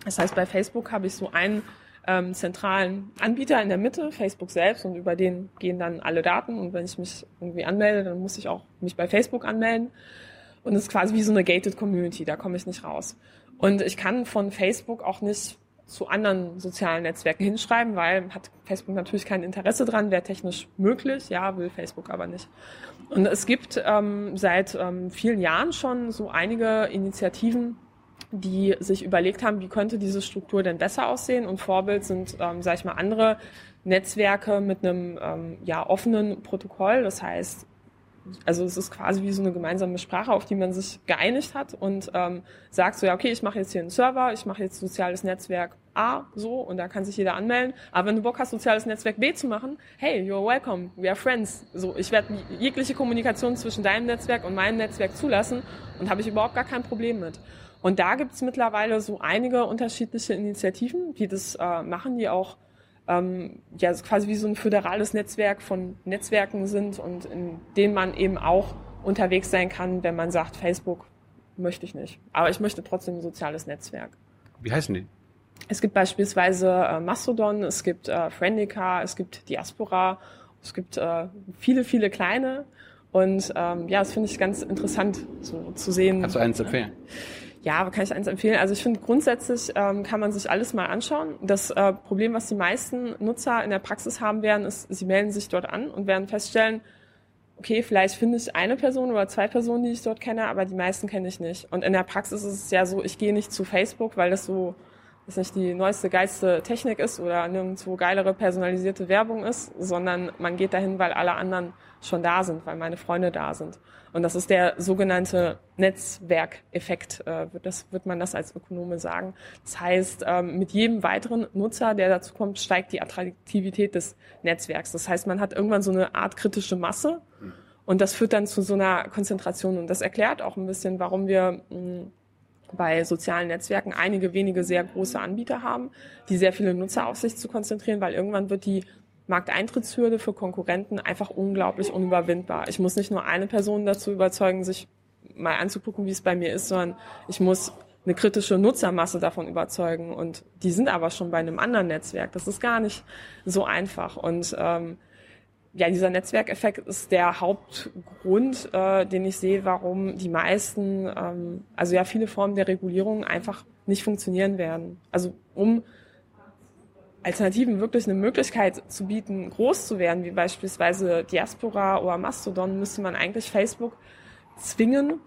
Das heißt, bei Facebook habe ich so einen ähm, zentralen Anbieter in der Mitte, Facebook selbst, und über den gehen dann alle Daten. Und wenn ich mich irgendwie anmelde, dann muss ich auch mich bei Facebook anmelden. Und es ist quasi wie so eine gated Community, da komme ich nicht raus. Und ich kann von Facebook auch nicht zu anderen sozialen Netzwerken hinschreiben, weil hat Facebook natürlich kein Interesse dran, wäre technisch möglich, ja, will Facebook aber nicht. Und es gibt ähm, seit ähm, vielen Jahren schon so einige Initiativen, die sich überlegt haben, wie könnte diese Struktur denn besser aussehen. Und Vorbild sind, ähm, sage ich mal, andere Netzwerke mit einem ähm, ja, offenen Protokoll. Das heißt, also es ist quasi wie so eine gemeinsame Sprache, auf die man sich geeinigt hat und ähm, sagt so, ja, okay, ich mache jetzt hier einen Server, ich mache jetzt soziales Netzwerk A, so, und da kann sich jeder anmelden. Aber wenn du Bock hast, soziales Netzwerk B zu machen, hey, you're welcome, we are friends. So, ich werde jegliche Kommunikation zwischen deinem Netzwerk und meinem Netzwerk zulassen und habe ich überhaupt gar kein Problem mit. Und da gibt's mittlerweile so einige unterschiedliche Initiativen, die das äh, machen, die auch ähm, ja quasi wie so ein föderales Netzwerk von Netzwerken sind und in denen man eben auch unterwegs sein kann, wenn man sagt, Facebook möchte ich nicht. Aber ich möchte trotzdem ein soziales Netzwerk. Wie heißen die? Es gibt beispielsweise äh, Mastodon, es gibt äh, Friendica, es gibt Diaspora, es gibt äh, viele, viele kleine. Und ähm, ja, das finde ich ganz interessant so zu sehen. Kannst du eins empfehlen? Ja, kann ich eins empfehlen. Also ich finde grundsätzlich ähm, kann man sich alles mal anschauen. Das äh, Problem, was die meisten Nutzer in der Praxis haben werden, ist, sie melden sich dort an und werden feststellen, okay, vielleicht finde ich eine Person oder zwei Personen, die ich dort kenne, aber die meisten kenne ich nicht. Und in der Praxis ist es ja so, ich gehe nicht zu Facebook, weil das so das nicht die neueste, geilste Technik ist oder nirgendwo geilere personalisierte Werbung ist, sondern man geht dahin, weil alle anderen schon da sind, weil meine Freunde da sind. Und das ist der sogenannte Netzwerkeffekt, äh, das, wird man das als Ökonome sagen. Das heißt, ähm, mit jedem weiteren Nutzer, der dazu kommt, steigt die Attraktivität des Netzwerks. Das heißt, man hat irgendwann so eine Art kritische Masse und das führt dann zu so einer Konzentration. Und das erklärt auch ein bisschen, warum wir mh, bei sozialen Netzwerken einige wenige sehr große Anbieter haben, die sehr viele Nutzer auf sich zu konzentrieren, weil irgendwann wird die Markteintrittshürde für Konkurrenten einfach unglaublich unüberwindbar. Ich muss nicht nur eine Person dazu überzeugen, sich mal anzugucken, wie es bei mir ist, sondern ich muss eine kritische Nutzermasse davon überzeugen. Und die sind aber schon bei einem anderen Netzwerk. Das ist gar nicht so einfach. Und ähm, ja, dieser Netzwerkeffekt ist der Hauptgrund, äh, den ich sehe, warum die meisten, ähm, also ja viele Formen der Regulierung einfach nicht funktionieren werden. Also um Alternativen wirklich eine Möglichkeit zu bieten, groß zu werden, wie beispielsweise Diaspora oder Mastodon, müsste man eigentlich Facebook zwingen,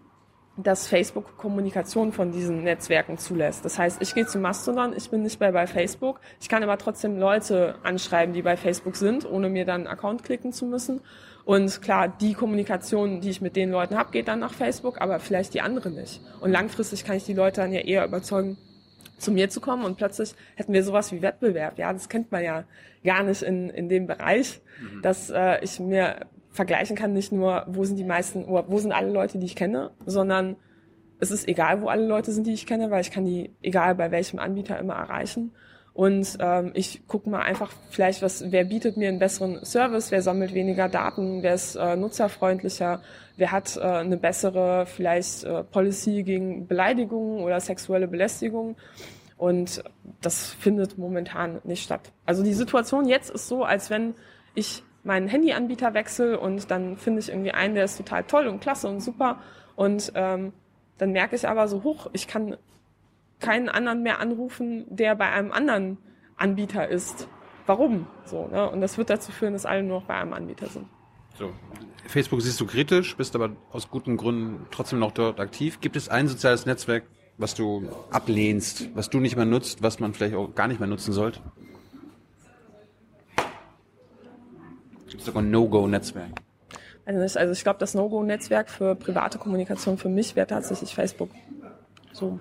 dass Facebook Kommunikation von diesen Netzwerken zulässt. Das heißt, ich gehe zu Mastodon, ich bin nicht mehr bei Facebook, ich kann aber trotzdem Leute anschreiben, die bei Facebook sind, ohne mir dann einen Account klicken zu müssen. Und klar, die Kommunikation, die ich mit den Leuten habe, geht dann nach Facebook, aber vielleicht die andere nicht. Und langfristig kann ich die Leute dann ja eher überzeugen, zu mir zu kommen und plötzlich hätten wir sowas wie Wettbewerb. Ja, das kennt man ja gar nicht in, in dem Bereich, mhm. dass äh, ich mir vergleichen kann, nicht nur, wo sind die meisten, wo sind alle Leute, die ich kenne, sondern es ist egal, wo alle Leute sind, die ich kenne, weil ich kann die, egal bei welchem Anbieter, immer erreichen. Und ähm, ich gucke mal einfach vielleicht, was, wer bietet mir einen besseren Service, wer sammelt weniger Daten, wer ist äh, nutzerfreundlicher, wer hat äh, eine bessere vielleicht äh, Policy gegen Beleidigungen oder sexuelle Belästigung. Und das findet momentan nicht statt. Also die Situation jetzt ist so, als wenn ich meinen Handyanbieter wechsle und dann finde ich irgendwie einen, der ist total toll und klasse und super. Und ähm, dann merke ich aber so hoch, ich kann keinen anderen mehr anrufen, der bei einem anderen Anbieter ist. Warum? So, ne? Und das wird dazu führen, dass alle nur noch bei einem Anbieter sind. So. Facebook siehst du kritisch, bist aber aus guten Gründen trotzdem noch dort aktiv. Gibt es ein soziales Netzwerk, was du ablehnst, was du nicht mehr nutzt, was man vielleicht auch gar nicht mehr nutzen sollte? Gibt es sogar ein No-Go-Netzwerk? Also, also ich glaube, das No-Go-Netzwerk für private Kommunikation für mich wäre tatsächlich Facebook. So.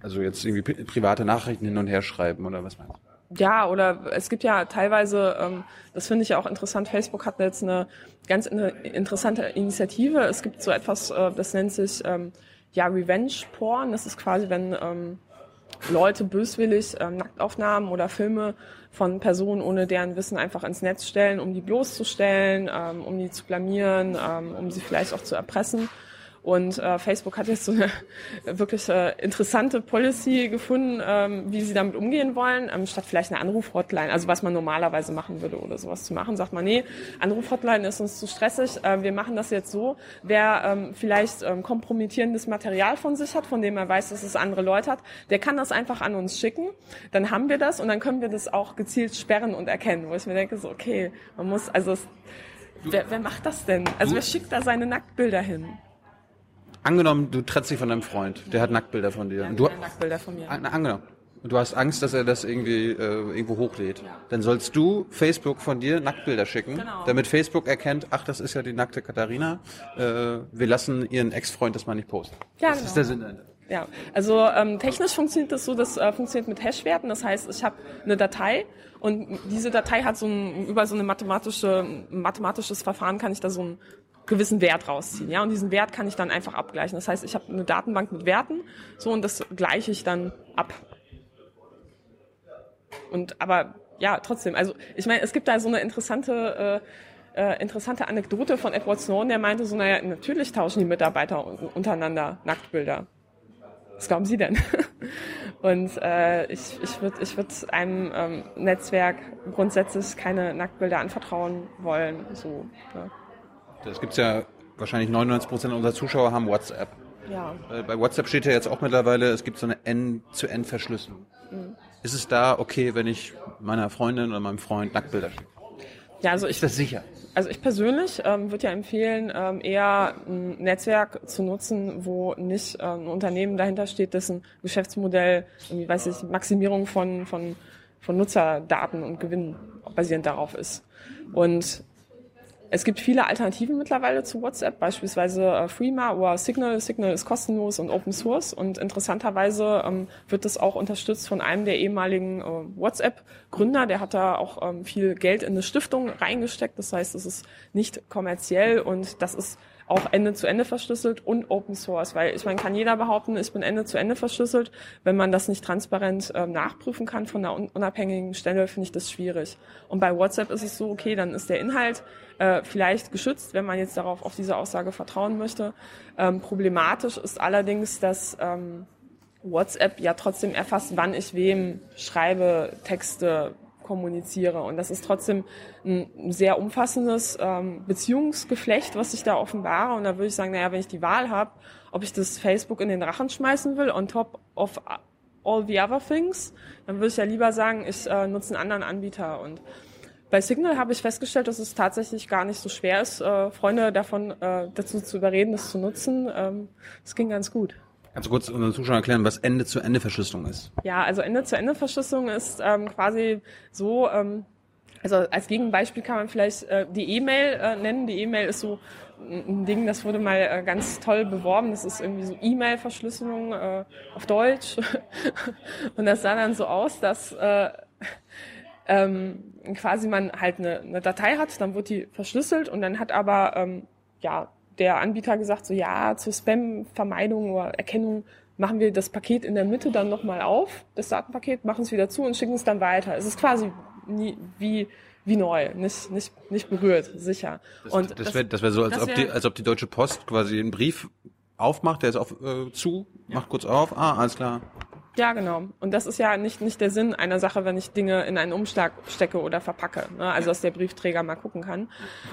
Also jetzt irgendwie private Nachrichten hin und her schreiben oder was meinst du? Ja, oder es gibt ja teilweise, ähm, das finde ich ja auch interessant, Facebook hat jetzt eine ganz interessante Initiative. Es gibt so etwas, äh, das nennt sich ähm, ja Revenge Porn. Das ist quasi, wenn ähm, Leute böswillig ähm, Nacktaufnahmen oder Filme von Personen ohne deren Wissen einfach ins Netz stellen, um die bloßzustellen, ähm, um die zu blamieren, ähm, um sie vielleicht auch zu erpressen. Und äh, Facebook hat jetzt so eine wirklich äh, interessante Policy gefunden, ähm, wie sie damit umgehen wollen, ähm, statt vielleicht eine Anrufhotline, also was man normalerweise machen würde oder sowas zu machen, sagt man, nee, Anrufhotline ist uns zu stressig, äh, wir machen das jetzt so, wer ähm, vielleicht ähm, kompromittierendes Material von sich hat, von dem er weiß, dass es andere Leute hat, der kann das einfach an uns schicken, dann haben wir das und dann können wir das auch gezielt sperren und erkennen, wo ich mir denke, so okay, man muss, also es, wer, wer macht das denn? Also wer schickt da seine Nacktbilder hin? Angenommen, du trittst dich von deinem Freund, der hat Nacktbilder von dir. Ja, du, Nacktbilder von mir. An, angenommen. Und du hast Angst, dass er das irgendwie äh, irgendwo hochlädt. Ja. Dann sollst du Facebook von dir Nacktbilder schicken, genau. damit Facebook erkennt, ach, das ist ja die nackte Katharina. Äh, wir lassen ihren Ex-Freund das mal nicht posten. Ja, das genau. ist der Sinn dahinter. Ja, also ähm, technisch funktioniert das so, das äh, funktioniert mit Hashwerten. Das heißt, ich habe eine Datei und diese Datei hat so ein, über so eine mathematische mathematisches Verfahren kann ich da so ein gewissen Wert rausziehen. Ja, und diesen Wert kann ich dann einfach abgleichen. Das heißt, ich habe eine Datenbank mit Werten, so und das gleiche ich dann ab. Und aber ja, trotzdem, also ich meine, es gibt da so eine interessante äh, äh, interessante Anekdote von Edward Snowden, der meinte so, naja, natürlich tauschen die Mitarbeiter untereinander Nacktbilder. Was glauben Sie denn? Und äh, ich, ich würde ich würd einem ähm, Netzwerk grundsätzlich keine Nacktbilder anvertrauen wollen. So, ja. Das gibt's ja wahrscheinlich 99 Prozent unserer Zuschauer haben WhatsApp. Ja. Äh, bei WhatsApp steht ja jetzt auch mittlerweile, es gibt so eine N-zu-N-Verschlüsselung. Mhm. Ist es da okay, wenn ich meiner Freundin oder meinem Freund Nacktbilder schicke? Ja, also ich, ist das sicher? Also ich persönlich ähm, würde ja empfehlen, ähm, eher ein Netzwerk zu nutzen, wo nicht äh, ein Unternehmen dahinter steht, dessen Geschäftsmodell, irgendwie, weiß ich, Maximierung von, von, von Nutzerdaten und Gewinn basierend darauf ist. Und es gibt viele Alternativen mittlerweile zu WhatsApp, beispielsweise äh, Freema oder Signal. Signal ist kostenlos und Open Source und interessanterweise ähm, wird das auch unterstützt von einem der ehemaligen äh, WhatsApp-Gründer. Der hat da auch ähm, viel Geld in eine Stiftung reingesteckt. Das heißt, es ist nicht kommerziell und das ist auch Ende zu Ende verschlüsselt und Open Source, weil ich meine, kann jeder behaupten, ich bin Ende zu Ende verschlüsselt. Wenn man das nicht transparent äh, nachprüfen kann von einer unabhängigen Stelle, finde ich das schwierig. Und bei WhatsApp ist es so, okay, dann ist der Inhalt äh, vielleicht geschützt, wenn man jetzt darauf auf diese Aussage vertrauen möchte. Ähm, problematisch ist allerdings, dass ähm, WhatsApp ja trotzdem erfasst, wann ich wem schreibe, Texte, kommuniziere. Und das ist trotzdem ein sehr umfassendes ähm, Beziehungsgeflecht, was ich da offenbare. Und da würde ich sagen, naja, wenn ich die Wahl habe, ob ich das Facebook in den Rachen schmeißen will, on top of all the other things, dann würde ich ja lieber sagen, ich äh, nutze einen anderen Anbieter. Und bei Signal habe ich festgestellt, dass es tatsächlich gar nicht so schwer ist, äh, Freunde davon äh, dazu zu überreden, das zu nutzen. Ähm, es ähm, ging ganz gut. Kannst du kurz unseren Zuschauern erklären, was Ende-zu-Ende-Verschlüsselung ist? Ja, also Ende-zu-Ende-Verschlüsselung ist ähm, quasi so, ähm, also als Gegenbeispiel kann man vielleicht äh, die E-Mail äh, nennen. Die E-Mail ist so ein Ding, das wurde mal äh, ganz toll beworben. Das ist irgendwie so E-Mail-Verschlüsselung äh, auf Deutsch. Und das sah dann so aus, dass äh, ähm, quasi man halt eine, eine Datei hat, dann wird die verschlüsselt und dann hat aber ähm, ja der Anbieter gesagt, so ja, zur Spam-Vermeidung oder Erkennung machen wir das Paket in der Mitte dann nochmal auf, das Datenpaket, machen es wieder zu und schicken es dann weiter. Es ist quasi nie, wie wie neu, nicht, nicht, nicht berührt, sicher. Das, und das, wäre das wär so, als ob, die, als ob die Deutsche Post quasi einen Brief aufmacht, der ist auf, äh, zu, ja. macht kurz auf, ah, alles klar. Ja, genau. Und das ist ja nicht, nicht der Sinn einer Sache, wenn ich Dinge in einen Umschlag stecke oder verpacke. Ne? Also, dass der Briefträger mal gucken kann.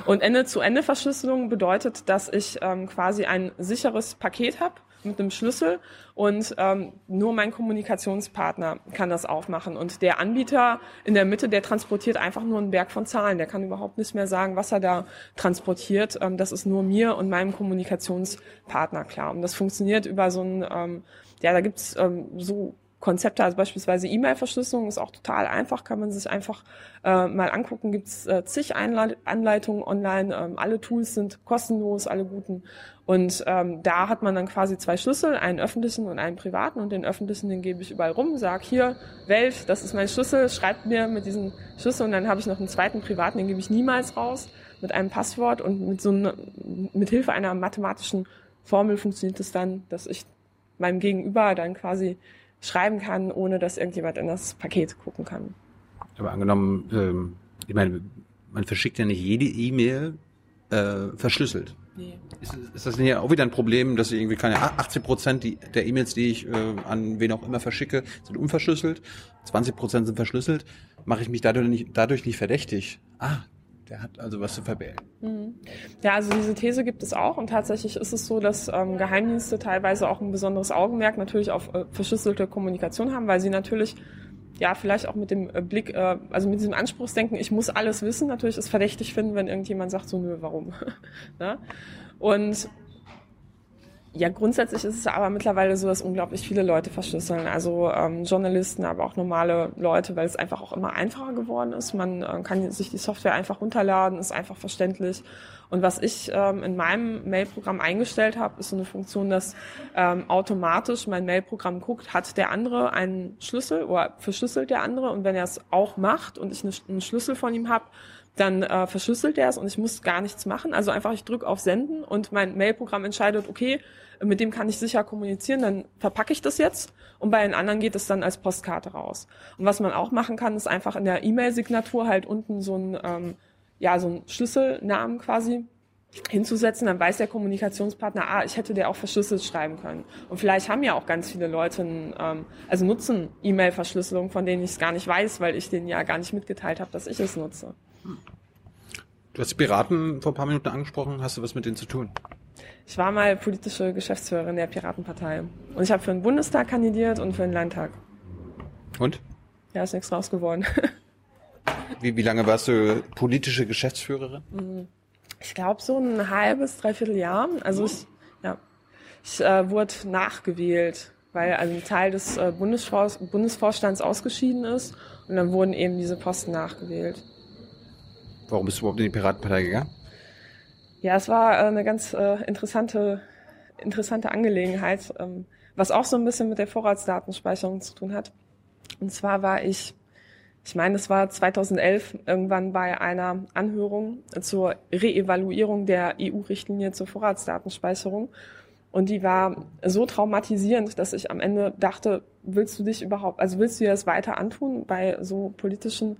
Und Ende-zu-Ende-Verschlüsselung bedeutet, dass ich ähm, quasi ein sicheres Paket habe mit einem Schlüssel und ähm, nur mein Kommunikationspartner kann das aufmachen. Und der Anbieter in der Mitte, der transportiert einfach nur einen Berg von Zahlen. Der kann überhaupt nicht mehr sagen, was er da transportiert. Ähm, das ist nur mir und meinem Kommunikationspartner klar. Und das funktioniert über so ein ähm, ja, da gibt's ähm, so Konzepte, also beispielsweise E-Mail-Verschlüsselung ist auch total einfach, kann man sich einfach äh, mal angucken. Gibt's äh, zig Einle Anleitungen online, ähm, alle Tools sind kostenlos, alle guten. Und ähm, da hat man dann quasi zwei Schlüssel, einen öffentlichen und einen privaten. Und den öffentlichen, den gebe ich überall rum, sag hier, Welt, das ist mein Schlüssel, schreibt mir mit diesem Schlüssel. Und dann habe ich noch einen zweiten privaten, den gebe ich niemals raus, mit einem Passwort. Und mit so einer, mit Hilfe einer mathematischen Formel funktioniert es dann, dass ich meinem Gegenüber dann quasi schreiben kann, ohne dass irgendjemand in das Paket gucken kann. Aber angenommen, ähm, ich meine, man verschickt ja nicht jede E-Mail äh, verschlüsselt. Nee. Ist, ist das nicht auch wieder ein Problem, dass ich irgendwie keine 80 Prozent der E-Mails, die ich äh, an wen auch immer verschicke, sind unverschlüsselt, 20 Prozent sind verschlüsselt, mache ich mich dadurch nicht, dadurch nicht verdächtig. Ah, der hat also was zu verbergen. Mhm. Ja, also diese These gibt es auch und tatsächlich ist es so, dass ähm, Geheimdienste teilweise auch ein besonderes Augenmerk natürlich auf äh, verschlüsselte Kommunikation haben, weil sie natürlich ja vielleicht auch mit dem äh, Blick, äh, also mit diesem Anspruchsdenken, ich muss alles wissen, natürlich ist verdächtig finden, wenn irgendjemand sagt so, nö, warum? ne? Und ja, grundsätzlich ist es aber mittlerweile so, dass unglaublich viele Leute verschlüsseln. Also ähm, Journalisten, aber auch normale Leute, weil es einfach auch immer einfacher geworden ist. Man äh, kann sich die Software einfach runterladen, ist einfach verständlich. Und was ich ähm, in meinem Mailprogramm eingestellt habe, ist so eine Funktion, dass ähm, automatisch mein Mailprogramm guckt, hat der andere einen Schlüssel oder verschlüsselt der andere. Und wenn er es auch macht und ich einen Schlüssel von ihm habe, dann äh, verschlüsselt er es und ich muss gar nichts machen. Also einfach, ich drücke auf Senden und mein Mailprogramm entscheidet, okay, mit dem kann ich sicher kommunizieren, dann verpacke ich das jetzt und bei den anderen geht es dann als Postkarte raus. Und was man auch machen kann, ist einfach in der E-Mail-Signatur halt unten so ein, ähm, ja, so ein Schlüsselnamen quasi hinzusetzen, dann weiß der Kommunikationspartner, ah, ich hätte der auch verschlüsselt schreiben können. Und vielleicht haben ja auch ganz viele Leute, ähm, also nutzen E-Mail-Verschlüsselung, von denen ich es gar nicht weiß, weil ich denen ja gar nicht mitgeteilt habe, dass ich es nutze. Du hast die Piraten vor ein paar Minuten angesprochen. Hast du was mit denen zu tun? Ich war mal politische Geschäftsführerin der Piratenpartei. Und ich habe für den Bundestag kandidiert und für den Landtag. Und? Ja, ist nichts raus geworden. wie, wie lange warst du politische Geschäftsführerin? Mhm. Ich glaube so ein halbes, dreiviertel Jahr. Also ich, ja, ich äh, wurde nachgewählt, weil also ein Teil des äh, Bundesvor Bundesvorstands ausgeschieden ist und dann wurden eben diese Posten nachgewählt. Warum bist du überhaupt in die Piratenpartei gegangen? Ja, es war äh, eine ganz äh, interessante, interessante Angelegenheit, ähm, was auch so ein bisschen mit der Vorratsdatenspeicherung zu tun hat. Und zwar war ich, ich meine, es war 2011 irgendwann bei einer Anhörung zur Reevaluierung der EU-Richtlinie zur Vorratsdatenspeicherung. Und die war so traumatisierend, dass ich am Ende dachte, willst du dich überhaupt, also willst du dir das weiter antun, bei so politischen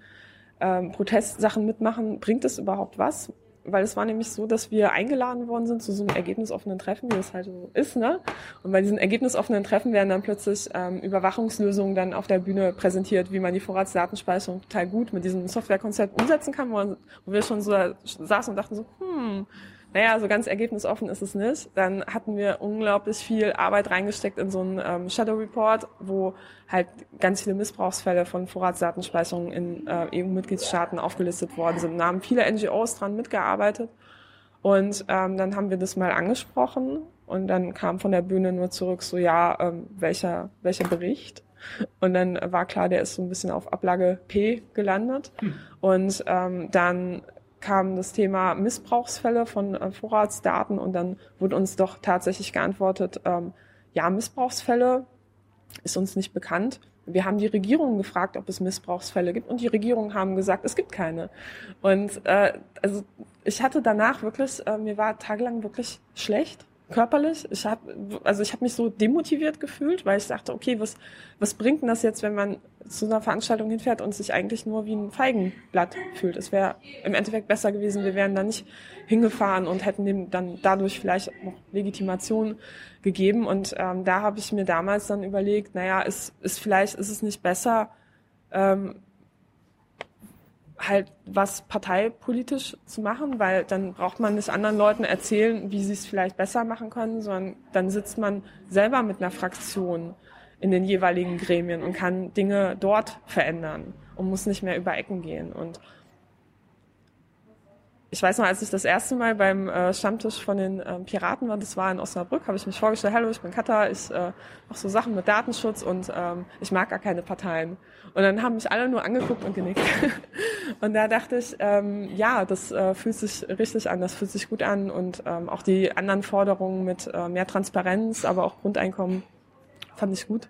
ähm, Protestsachen mitmachen? Bringt es überhaupt was? Weil es war nämlich so, dass wir eingeladen worden sind zu so einem ergebnisoffenen Treffen, wie es halt so ist, ne? Und bei diesen ergebnisoffenen Treffen werden dann plötzlich ähm, Überwachungslösungen dann auf der Bühne präsentiert, wie man die Vorratsdatenspeicherung total gut mit diesem Softwarekonzept umsetzen kann, wo, wir schon so saßen und dachten so, hm, naja, so ganz ergebnisoffen ist es nicht. Dann hatten wir unglaublich viel Arbeit reingesteckt in so einen ähm, Shadow Report, wo halt ganz viele Missbrauchsfälle von Vorratsdatenspeicherung in äh, EU-Mitgliedstaaten aufgelistet worden sind. Da haben viele NGOs dran mitgearbeitet. Und ähm, dann haben wir das mal angesprochen und dann kam von der Bühne nur zurück so, ja, ähm, welcher, welcher Bericht? Und dann war klar, der ist so ein bisschen auf Ablage P gelandet. Hm. Und ähm, dann kam das Thema Missbrauchsfälle von äh, Vorratsdaten und dann wurde uns doch tatsächlich geantwortet, ähm, ja, Missbrauchsfälle ist uns nicht bekannt. Wir haben die Regierung gefragt, ob es Missbrauchsfälle gibt und die Regierung haben gesagt, es gibt keine. Und äh, also ich hatte danach wirklich, äh, mir war tagelang wirklich schlecht körperlich. Ich habe also ich habe mich so demotiviert gefühlt, weil ich dachte, okay, was was bringt denn das jetzt, wenn man zu einer Veranstaltung hinfährt und sich eigentlich nur wie ein Feigenblatt fühlt? Es wäre im Endeffekt besser gewesen, wir wären da nicht hingefahren und hätten dem dann dadurch vielleicht noch Legitimation gegeben. Und ähm, da habe ich mir damals dann überlegt, naja, ist ist vielleicht ist es nicht besser ähm, halt was parteipolitisch zu machen, weil dann braucht man nicht anderen Leuten erzählen, wie sie es vielleicht besser machen können, sondern dann sitzt man selber mit einer Fraktion in den jeweiligen Gremien und kann Dinge dort verändern und muss nicht mehr über Ecken gehen. Und ich weiß noch, als ich das erste Mal beim äh, Stammtisch von den äh, Piraten war, das war in Osnabrück, habe ich mich vorgestellt, hallo, ich bin Katha, ich äh, mache so Sachen mit Datenschutz und ähm, ich mag gar keine Parteien. Und dann haben mich alle nur angeguckt und genickt. und da dachte ich, ähm, ja, das äh, fühlt sich richtig an, das fühlt sich gut an und ähm, auch die anderen Forderungen mit äh, mehr Transparenz, aber auch Grundeinkommen fand ich gut.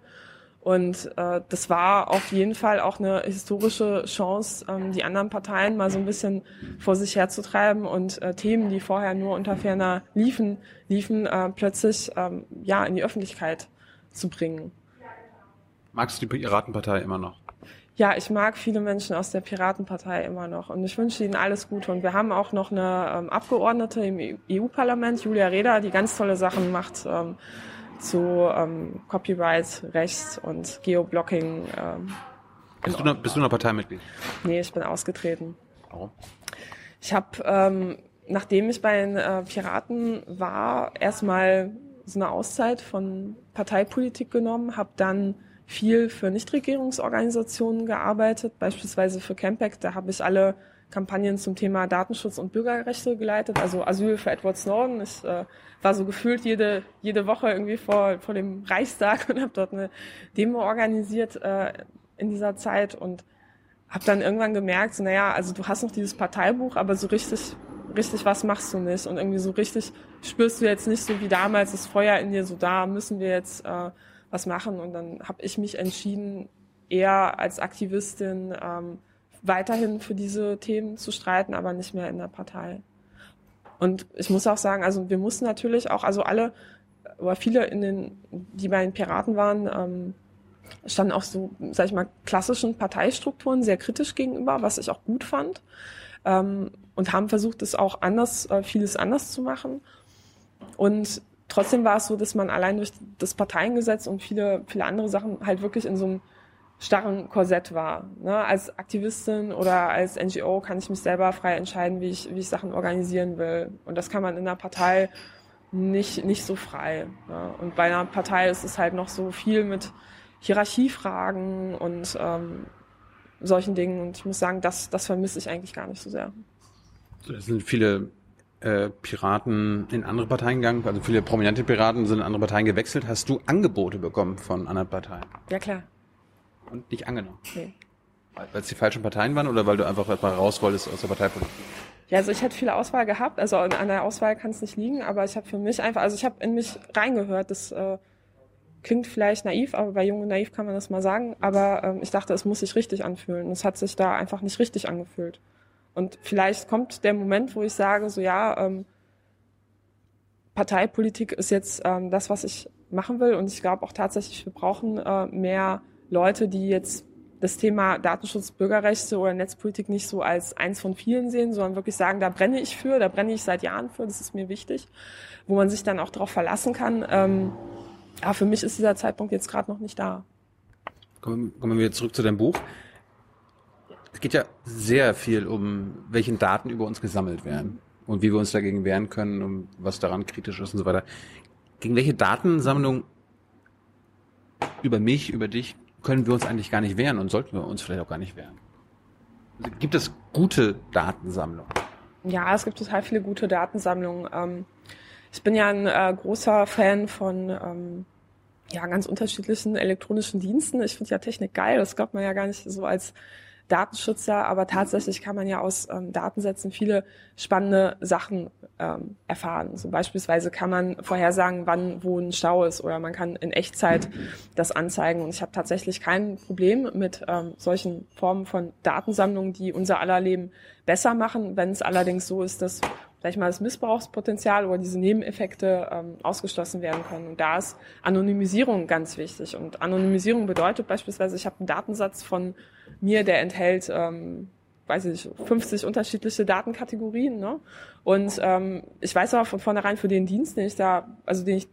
Und äh, das war auf jeden Fall auch eine historische Chance, ähm, die anderen Parteien mal so ein bisschen vor sich herzutreiben und äh, Themen, die vorher nur unter ferner liefen, liefen äh, plötzlich ähm, ja in die Öffentlichkeit zu bringen. Magst du die Piratenpartei immer noch? Ja, ich mag viele Menschen aus der Piratenpartei immer noch und ich wünsche ihnen alles Gute. Und wir haben auch noch eine ähm, Abgeordnete im EU-Parlament, Julia Reda, die ganz tolle Sachen macht. Ähm, zu ähm, Copyright, Rechts und Geoblocking. Ähm, bist, du noch, bist du noch Parteimitglied? Nee, ich bin ausgetreten. Warum? Ich habe, ähm, nachdem ich bei den äh, Piraten war, erstmal so eine Auszeit von Parteipolitik genommen, habe dann viel für Nichtregierungsorganisationen gearbeitet, beispielsweise für Campact. Da habe ich alle Kampagnen zum Thema Datenschutz und Bürgerrechte geleitet, also Asyl für Edward Snowden. Ich äh, war so gefühlt jede, jede Woche irgendwie vor, vor dem Reichstag und habe dort eine Demo organisiert äh, in dieser Zeit und habe dann irgendwann gemerkt, so, naja, also du hast noch dieses Parteibuch, aber so richtig, richtig was machst du nicht. Und irgendwie so richtig spürst du jetzt nicht so wie damals das Feuer in dir, so da müssen wir jetzt äh, was machen. Und dann habe ich mich entschieden, eher als Aktivistin ähm, weiterhin für diese Themen zu streiten, aber nicht mehr in der Partei. Und ich muss auch sagen, also wir mussten natürlich auch, also alle oder viele in den, die bei den Piraten waren, ähm, standen auch so, sag ich mal, klassischen Parteistrukturen sehr kritisch gegenüber, was ich auch gut fand. Ähm, und haben versucht, es auch anders, äh, vieles anders zu machen. Und trotzdem war es so, dass man allein durch das Parteiengesetz und viele, viele andere Sachen halt wirklich in so einem starren Korsett war. Ne? Als Aktivistin oder als NGO kann ich mich selber frei entscheiden, wie ich, wie ich Sachen organisieren will. Und das kann man in einer Partei nicht, nicht so frei. Ne? Und bei einer Partei ist es halt noch so viel mit Hierarchiefragen und ähm, solchen Dingen. Und ich muss sagen, das, das vermisse ich eigentlich gar nicht so sehr. Es sind viele äh, Piraten in andere Parteien gegangen, also viele prominente Piraten sind in andere Parteien gewechselt. Hast du Angebote bekommen von anderen Parteien? Ja, klar. Und nicht angenommen? Nee. Weil es die falschen Parteien waren oder weil du einfach mal raus wolltest aus der Parteipolitik? Ja, also ich hätte viel Auswahl gehabt. Also an der Auswahl kann es nicht liegen, aber ich habe für mich einfach, also ich habe in mich reingehört. Das äh, klingt vielleicht naiv, aber bei Jung und Naiv kann man das mal sagen. Aber ähm, ich dachte, es muss sich richtig anfühlen. Es hat sich da einfach nicht richtig angefühlt. Und vielleicht kommt der Moment, wo ich sage, so ja, ähm, Parteipolitik ist jetzt ähm, das, was ich machen will. Und ich glaube auch tatsächlich, wir brauchen äh, mehr Leute, die jetzt das Thema Datenschutz, Bürgerrechte oder Netzpolitik nicht so als eins von vielen sehen, sondern wirklich sagen, da brenne ich für, da brenne ich seit Jahren für, das ist mir wichtig, wo man sich dann auch darauf verlassen kann. Ähm, ja, für mich ist dieser Zeitpunkt jetzt gerade noch nicht da. Kommen, kommen wir zurück zu deinem Buch. Es geht ja sehr viel um, welchen Daten über uns gesammelt werden und wie wir uns dagegen wehren können und was daran kritisch ist und so weiter. Gegen welche Datensammlung über mich, über dich können wir uns eigentlich gar nicht wehren und sollten wir uns vielleicht auch gar nicht wehren? Gibt es gute Datensammlungen? Ja, es gibt total viele gute Datensammlungen. Ähm, ich bin ja ein äh, großer Fan von ähm, ja, ganz unterschiedlichen elektronischen Diensten. Ich finde ja Technik geil, das glaubt man ja gar nicht so als Datenschützer, aber tatsächlich kann man ja aus ähm, Datensätzen viele spannende Sachen ähm, erfahren. So beispielsweise kann man vorhersagen, wann wo ein Stau ist oder man kann in Echtzeit das anzeigen. Und ich habe tatsächlich kein Problem mit ähm, solchen Formen von Datensammlungen, die unser aller Leben besser machen, wenn es allerdings so ist, dass sag ich mal, das Missbrauchspotenzial oder diese Nebeneffekte ähm, ausgeschlossen werden können. Und da ist Anonymisierung ganz wichtig. Und Anonymisierung bedeutet beispielsweise, ich habe einen Datensatz von mir, der enthält, ähm, weiß ich nicht, 50 unterschiedliche Datenkategorien. Ne? Und ähm, ich weiß aber von vornherein, für den Dienst, den ich da, also den ich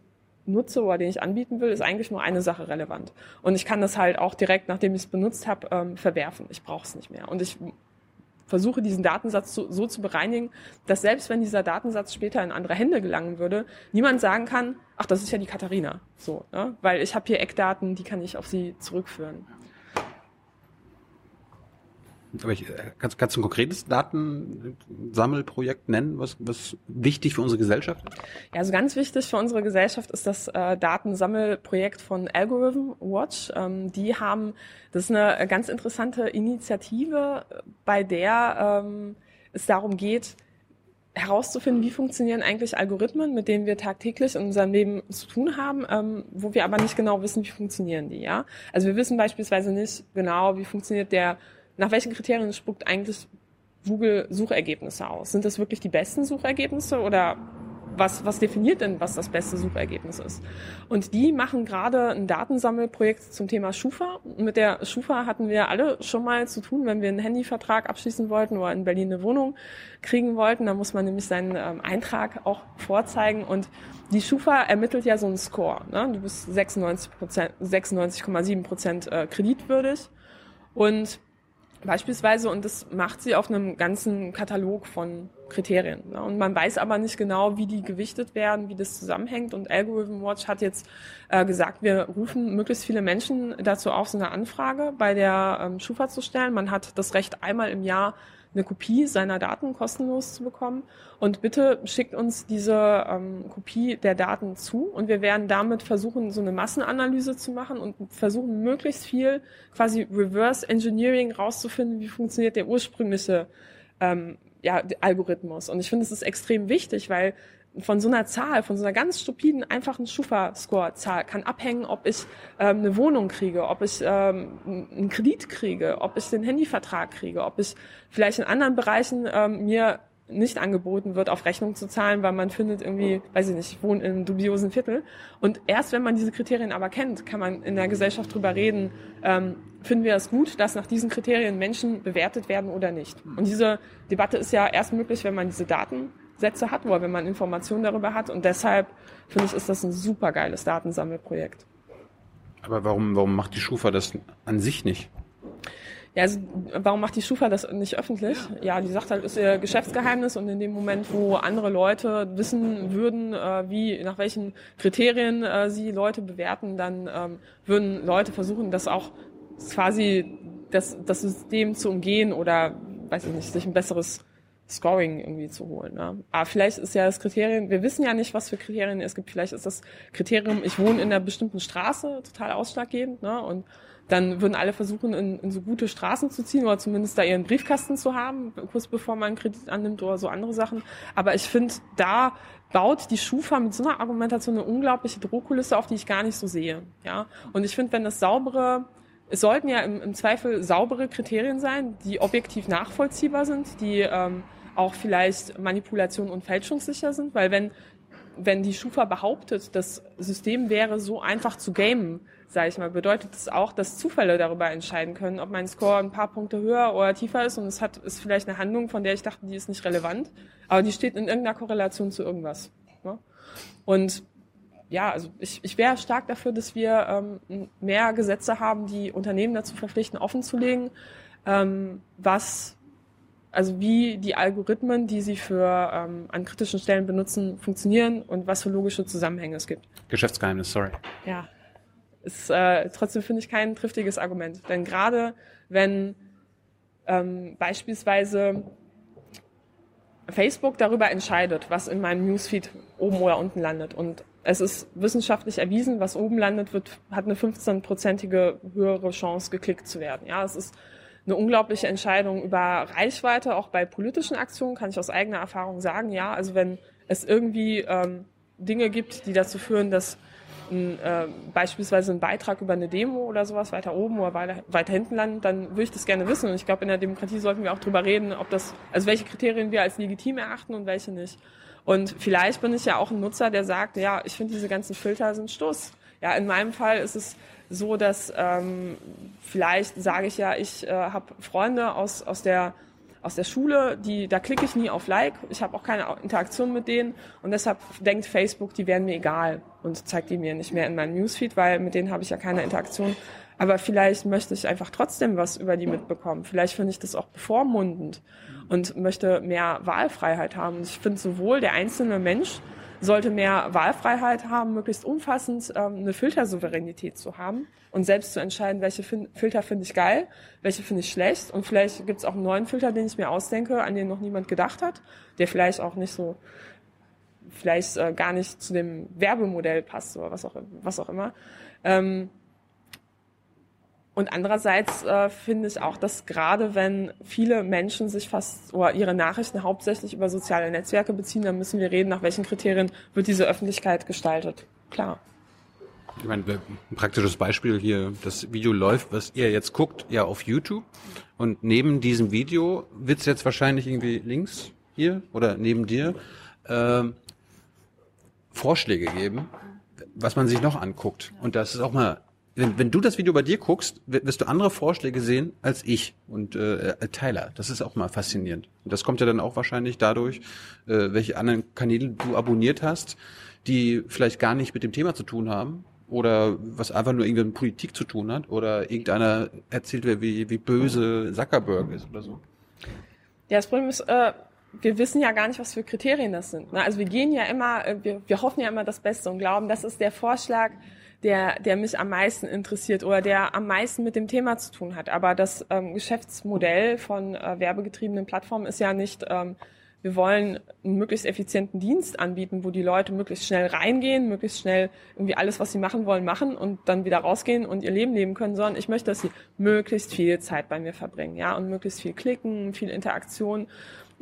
nutze oder den ich anbieten will, ist eigentlich nur eine Sache relevant. Und ich kann das halt auch direkt, nachdem ich es benutzt habe, ähm, verwerfen. Ich brauche es nicht mehr. Und ich versuche diesen Datensatz so, so, zu bereinigen, dass selbst wenn dieser Datensatz später in andere Hände gelangen würde, niemand sagen kann, ach, das ist ja die Katharina. So, ne? weil ich habe hier Eckdaten, die kann ich auf sie zurückführen. Aber ich, äh, kannst, kannst du ein konkretes Datensammelprojekt nennen, was, was wichtig für unsere Gesellschaft ist? Ja, also ganz wichtig für unsere Gesellschaft ist das äh, Datensammelprojekt von Algorithm Watch. Ähm, die haben, das ist eine ganz interessante Initiative, bei der ähm, es darum geht, herauszufinden, wie funktionieren eigentlich Algorithmen, mit denen wir tagtäglich in unserem Leben zu tun haben, ähm, wo wir aber nicht genau wissen, wie funktionieren die. Ja, also wir wissen beispielsweise nicht genau, wie funktioniert der nach welchen Kriterien spuckt eigentlich Google Suchergebnisse aus? Sind das wirklich die besten Suchergebnisse oder was, was definiert denn, was das beste Suchergebnis ist? Und die machen gerade ein Datensammelprojekt zum Thema Schufa. Mit der Schufa hatten wir alle schon mal zu tun, wenn wir einen Handyvertrag abschließen wollten oder in Berlin eine Wohnung kriegen wollten. Da muss man nämlich seinen ähm, Eintrag auch vorzeigen. Und die Schufa ermittelt ja so einen Score. Ne? Du bist 96 96,7 Prozent äh, kreditwürdig. Und Beispielsweise, und das macht sie auf einem ganzen Katalog von Kriterien. Ne? Und man weiß aber nicht genau, wie die gewichtet werden, wie das zusammenhängt. Und Algorithm Watch hat jetzt äh, gesagt, wir rufen möglichst viele Menschen dazu auf, so eine Anfrage bei der ähm, Schufa zu stellen. Man hat das Recht, einmal im Jahr eine Kopie seiner Daten kostenlos zu bekommen. Und bitte schickt uns diese ähm, Kopie der Daten zu und wir werden damit versuchen, so eine Massenanalyse zu machen und versuchen, möglichst viel quasi Reverse Engineering rauszufinden, wie funktioniert der ursprüngliche ähm, ja, Algorithmus. Und ich finde, es ist extrem wichtig, weil von so einer Zahl, von so einer ganz stupiden, einfachen Schufa-Score-Zahl kann abhängen, ob ich ähm, eine Wohnung kriege, ob ich ähm, einen Kredit kriege, ob ich den Handyvertrag kriege, ob ich vielleicht in anderen Bereichen ähm, mir nicht angeboten wird, auf Rechnung zu zahlen, weil man findet irgendwie, weiß ich nicht, ich wohne in einem dubiosen Viertel. Und erst wenn man diese Kriterien aber kennt, kann man in der Gesellschaft drüber reden, ähm, finden wir es gut, dass nach diesen Kriterien Menschen bewertet werden oder nicht. Und diese Debatte ist ja erst möglich, wenn man diese Daten Sätze hat, wo wenn man Informationen darüber hat. Und deshalb finde ich, ist das ein super geiles Datensammelprojekt. Aber warum, warum macht die Schufa das an sich nicht? Ja, also warum macht die Schufa das nicht öffentlich? Ja, die sagt halt, ist ihr Geschäftsgeheimnis und in dem Moment, wo andere Leute wissen würden, äh, wie, nach welchen Kriterien äh, sie Leute bewerten, dann ähm, würden Leute versuchen, das auch quasi das, das System zu umgehen oder, weiß ich nicht, sich ein besseres Scoring irgendwie zu holen. Ne? Aber vielleicht ist ja das Kriterium, wir wissen ja nicht, was für Kriterien es gibt. Vielleicht ist das Kriterium, ich wohne in einer bestimmten Straße, total ausschlaggebend. Ne? Und dann würden alle versuchen, in, in so gute Straßen zu ziehen oder zumindest da ihren Briefkasten zu haben, kurz bevor man einen Kredit annimmt oder so andere Sachen. Aber ich finde, da baut die Schufa mit so einer Argumentation eine unglaubliche Drohkulisse auf, die ich gar nicht so sehe. Ja, und ich finde, wenn das saubere es sollten ja im, im, Zweifel saubere Kriterien sein, die objektiv nachvollziehbar sind, die ähm, auch vielleicht manipulation- und fälschungssicher sind, weil wenn wenn die Schufa behauptet, das System wäre so einfach zu gamen, sage ich mal, bedeutet das auch, dass Zufälle darüber entscheiden können, ob mein Score ein paar Punkte höher oder tiefer ist und es hat ist vielleicht eine Handlung, von der ich dachte, die ist nicht relevant, aber die steht in irgendeiner Korrelation zu irgendwas. Ne? Und ja, also ich, ich wäre stark dafür, dass wir ähm, mehr Gesetze haben, die Unternehmen dazu verpflichten, offenzulegen, ähm, was also wie die Algorithmen, die sie für ähm, an kritischen Stellen benutzen, funktionieren und was für logische Zusammenhänge es gibt. Geschäftsgeheimnis, sorry. Ja, ist äh, trotzdem finde ich kein triftiges Argument, denn gerade wenn ähm, beispielsweise Facebook darüber entscheidet, was in meinem Newsfeed oben oder unten landet und es ist wissenschaftlich erwiesen, was oben landet, wird, hat eine 15-prozentige höhere Chance, geklickt zu werden. Ja, es ist eine unglaubliche Entscheidung über Reichweite, auch bei politischen Aktionen, kann ich aus eigener Erfahrung sagen, ja, also wenn es irgendwie ähm, Dinge gibt, die dazu führen, dass ein, äh, beispielsweise ein Beitrag über eine Demo oder sowas weiter oben oder weiter, weiter hinten landet, dann würde ich das gerne wissen. Und ich glaube, in der Demokratie sollten wir auch drüber reden, ob das, also welche Kriterien wir als legitim erachten und welche nicht. Und vielleicht bin ich ja auch ein Nutzer, der sagt, ja, ich finde diese ganzen Filter sind Stoß. Ja, in meinem Fall ist es so, dass ähm, vielleicht sage ich ja, ich äh, habe Freunde aus, aus der aus der Schule, die, da klicke ich nie auf Like. Ich habe auch keine Interaktion mit denen und deshalb denkt Facebook, die wären mir egal und zeigt die mir nicht mehr in meinem Newsfeed, weil mit denen habe ich ja keine Interaktion. Aber vielleicht möchte ich einfach trotzdem was über die mitbekommen. Vielleicht finde ich das auch bevormundend und möchte mehr Wahlfreiheit haben. Ich finde sowohl der einzelne Mensch sollte mehr Wahlfreiheit haben, möglichst umfassend ähm, eine Filtersouveränität zu haben und selbst zu entscheiden, welche fin Filter finde ich geil, welche finde ich schlecht. Und vielleicht gibt es auch einen neuen Filter, den ich mir ausdenke, an den noch niemand gedacht hat, der vielleicht auch nicht so, vielleicht äh, gar nicht zu dem Werbemodell passt oder was auch, was auch immer. Ähm, und andererseits äh, finde ich auch, dass gerade wenn viele Menschen sich fast oder ihre Nachrichten hauptsächlich über soziale Netzwerke beziehen, dann müssen wir reden, nach welchen Kriterien wird diese Öffentlichkeit gestaltet. Klar. Ich meine, ein praktisches Beispiel hier, das Video läuft, was ihr jetzt guckt, ja auf YouTube. Und neben diesem Video wird es jetzt wahrscheinlich irgendwie links hier oder neben dir äh, Vorschläge geben, was man sich noch anguckt. Und das ist auch mal wenn, wenn du das Video bei dir guckst, wirst du andere Vorschläge sehen als ich und äh, Tyler. Das ist auch mal faszinierend. Und das kommt ja dann auch wahrscheinlich dadurch, äh, welche anderen Kanäle du abonniert hast, die vielleicht gar nicht mit dem Thema zu tun haben oder was einfach nur irgendwie mit Politik zu tun hat oder irgendeiner erzählt, wie, wie böse Zuckerberg ist oder so. Ja, das Problem ist, äh, wir wissen ja gar nicht, was für Kriterien das sind. Ne? Also wir gehen ja immer, äh, wir, wir hoffen ja immer das Beste und glauben, das ist der Vorschlag, der, der mich am meisten interessiert oder der am meisten mit dem Thema zu tun hat. Aber das ähm, Geschäftsmodell von äh, werbegetriebenen Plattformen ist ja nicht, ähm, wir wollen einen möglichst effizienten Dienst anbieten, wo die Leute möglichst schnell reingehen, möglichst schnell irgendwie alles, was sie machen wollen, machen und dann wieder rausgehen und ihr Leben leben können, sondern ich möchte, dass sie möglichst viel Zeit bei mir verbringen, ja, und möglichst viel klicken, viel Interaktion.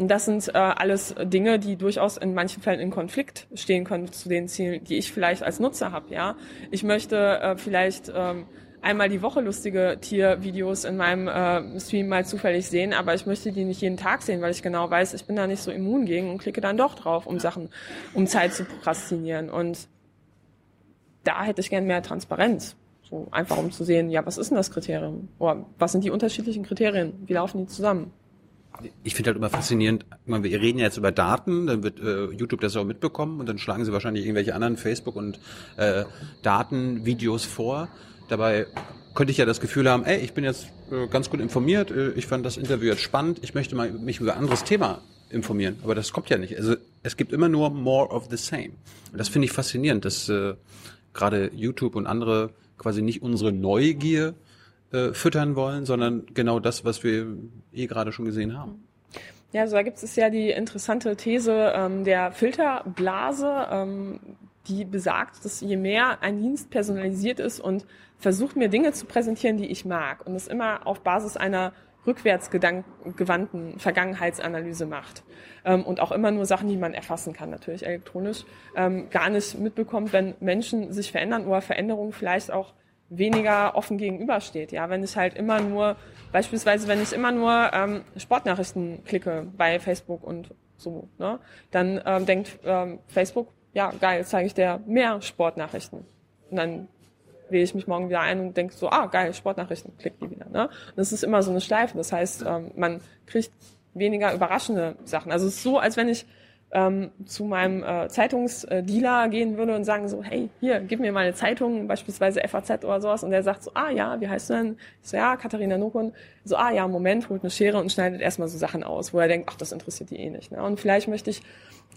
Und das sind äh, alles Dinge, die durchaus in manchen Fällen in Konflikt stehen können zu den Zielen, die ich vielleicht als Nutzer habe. Ja, ich möchte äh, vielleicht ähm, einmal die Woche lustige Tiervideos in meinem äh, Stream mal zufällig sehen, aber ich möchte die nicht jeden Tag sehen, weil ich genau weiß, ich bin da nicht so immun gegen und klicke dann doch drauf, um Sachen, um Zeit zu prokrastinieren. Und da hätte ich gern mehr Transparenz. So einfach um zu sehen, ja, was ist denn das Kriterium? Oder was sind die unterschiedlichen Kriterien? Wie laufen die zusammen? Ich finde halt immer faszinierend, meine, wir reden ja jetzt über Daten, dann wird äh, YouTube das auch mitbekommen und dann schlagen sie wahrscheinlich irgendwelche anderen Facebook- und äh, Datenvideos vor. Dabei könnte ich ja das Gefühl haben, ey, ich bin jetzt äh, ganz gut informiert, äh, ich fand das Interview jetzt spannend, ich möchte mal mich über ein anderes Thema informieren. Aber das kommt ja nicht. Also es gibt immer nur more of the same. Und das finde ich faszinierend, dass äh, gerade YouTube und andere quasi nicht unsere Neugier äh, füttern wollen, sondern genau das, was wir eh gerade schon gesehen haben. Ja, also da gibt es ja die interessante These ähm, der Filterblase, ähm, die besagt, dass je mehr ein Dienst personalisiert ist und versucht mir Dinge zu präsentieren, die ich mag und es immer auf Basis einer rückwärtsgewandten Vergangenheitsanalyse macht ähm, und auch immer nur Sachen, die man erfassen kann, natürlich elektronisch, ähm, gar nicht mitbekommt, wenn Menschen sich verändern oder Veränderungen vielleicht auch weniger offen gegenübersteht. Ja, wenn ich halt immer nur, beispielsweise, wenn ich immer nur ähm, Sportnachrichten klicke bei Facebook und so, ne, dann ähm, denkt ähm, Facebook, ja, geil, zeige ich dir mehr Sportnachrichten. Und dann wähle ich mich morgen wieder ein und denke so, ah, geil, Sportnachrichten, klick die wieder. Ne? Und das ist immer so eine Schleife. Das heißt, ähm, man kriegt weniger überraschende Sachen. Also es ist so, als wenn ich ähm, zu meinem äh, Zeitungsdealer gehen würde und sagen so, hey, hier, gib mir mal eine Zeitung, beispielsweise FAZ oder sowas. Und der sagt so, ah ja, wie heißt du denn? Ich so, ja, Katharina Nokun. So, ah ja, Moment, holt eine Schere und schneidet erstmal so Sachen aus, wo er denkt, ach, das interessiert die eh nicht. Ne? Und vielleicht möchte ich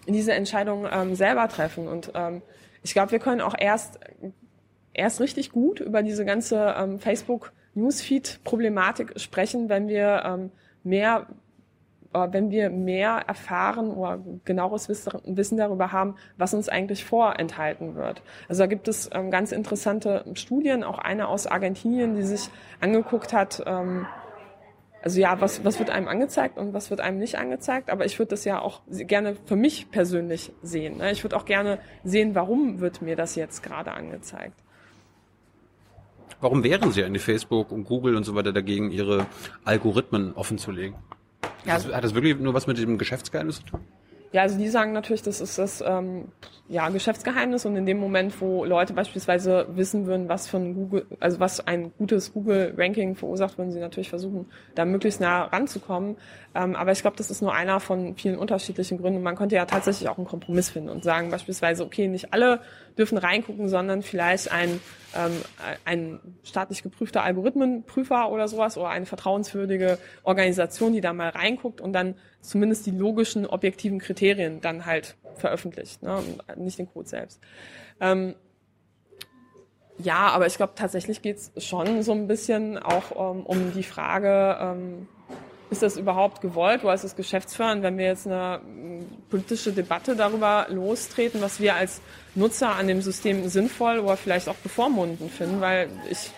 diese Entscheidung ähm, selber treffen. Und ähm, ich glaube, wir können auch erst, erst richtig gut über diese ganze ähm, Facebook-Newsfeed-Problematik sprechen, wenn wir ähm, mehr wenn wir mehr erfahren oder genaueres Wissen darüber haben, was uns eigentlich vorenthalten wird. Also da gibt es ähm, ganz interessante Studien, auch eine aus Argentinien, die sich angeguckt hat, ähm, also ja, was, was wird einem angezeigt und was wird einem nicht angezeigt, aber ich würde das ja auch gerne für mich persönlich sehen. Ne? Ich würde auch gerne sehen, warum wird mir das jetzt gerade angezeigt. Warum wären Sie eigentlich Facebook und Google und so weiter dagegen, ihre Algorithmen offenzulegen? Ja. Das, hat das wirklich nur was mit dem Geschäftsgeheimnis zu tun? Ja, also die sagen natürlich, das ist das ähm, ja, Geschäftsgeheimnis und in dem Moment, wo Leute beispielsweise wissen würden, was für ein Google, also was ein gutes Google-Ranking verursacht, würden sie natürlich versuchen, da möglichst nah ranzukommen. Ähm, aber ich glaube, das ist nur einer von vielen unterschiedlichen Gründen. Man könnte ja tatsächlich auch einen Kompromiss finden und sagen beispielsweise, okay, nicht alle dürfen reingucken, sondern vielleicht ein, ähm, ein staatlich geprüfter Algorithmenprüfer oder sowas oder eine vertrauenswürdige Organisation, die da mal reinguckt und dann zumindest die logischen, objektiven Kriterien dann halt veröffentlicht, ne? nicht den Code selbst. Ähm, ja, aber ich glaube, tatsächlich geht's schon so ein bisschen auch ähm, um die Frage, ähm, ist das überhaupt gewollt? Oder ist es geschäftsführend, wenn wir jetzt eine politische Debatte darüber lostreten, was wir als Nutzer an dem System sinnvoll oder vielleicht auch bevormundend finden, weil ich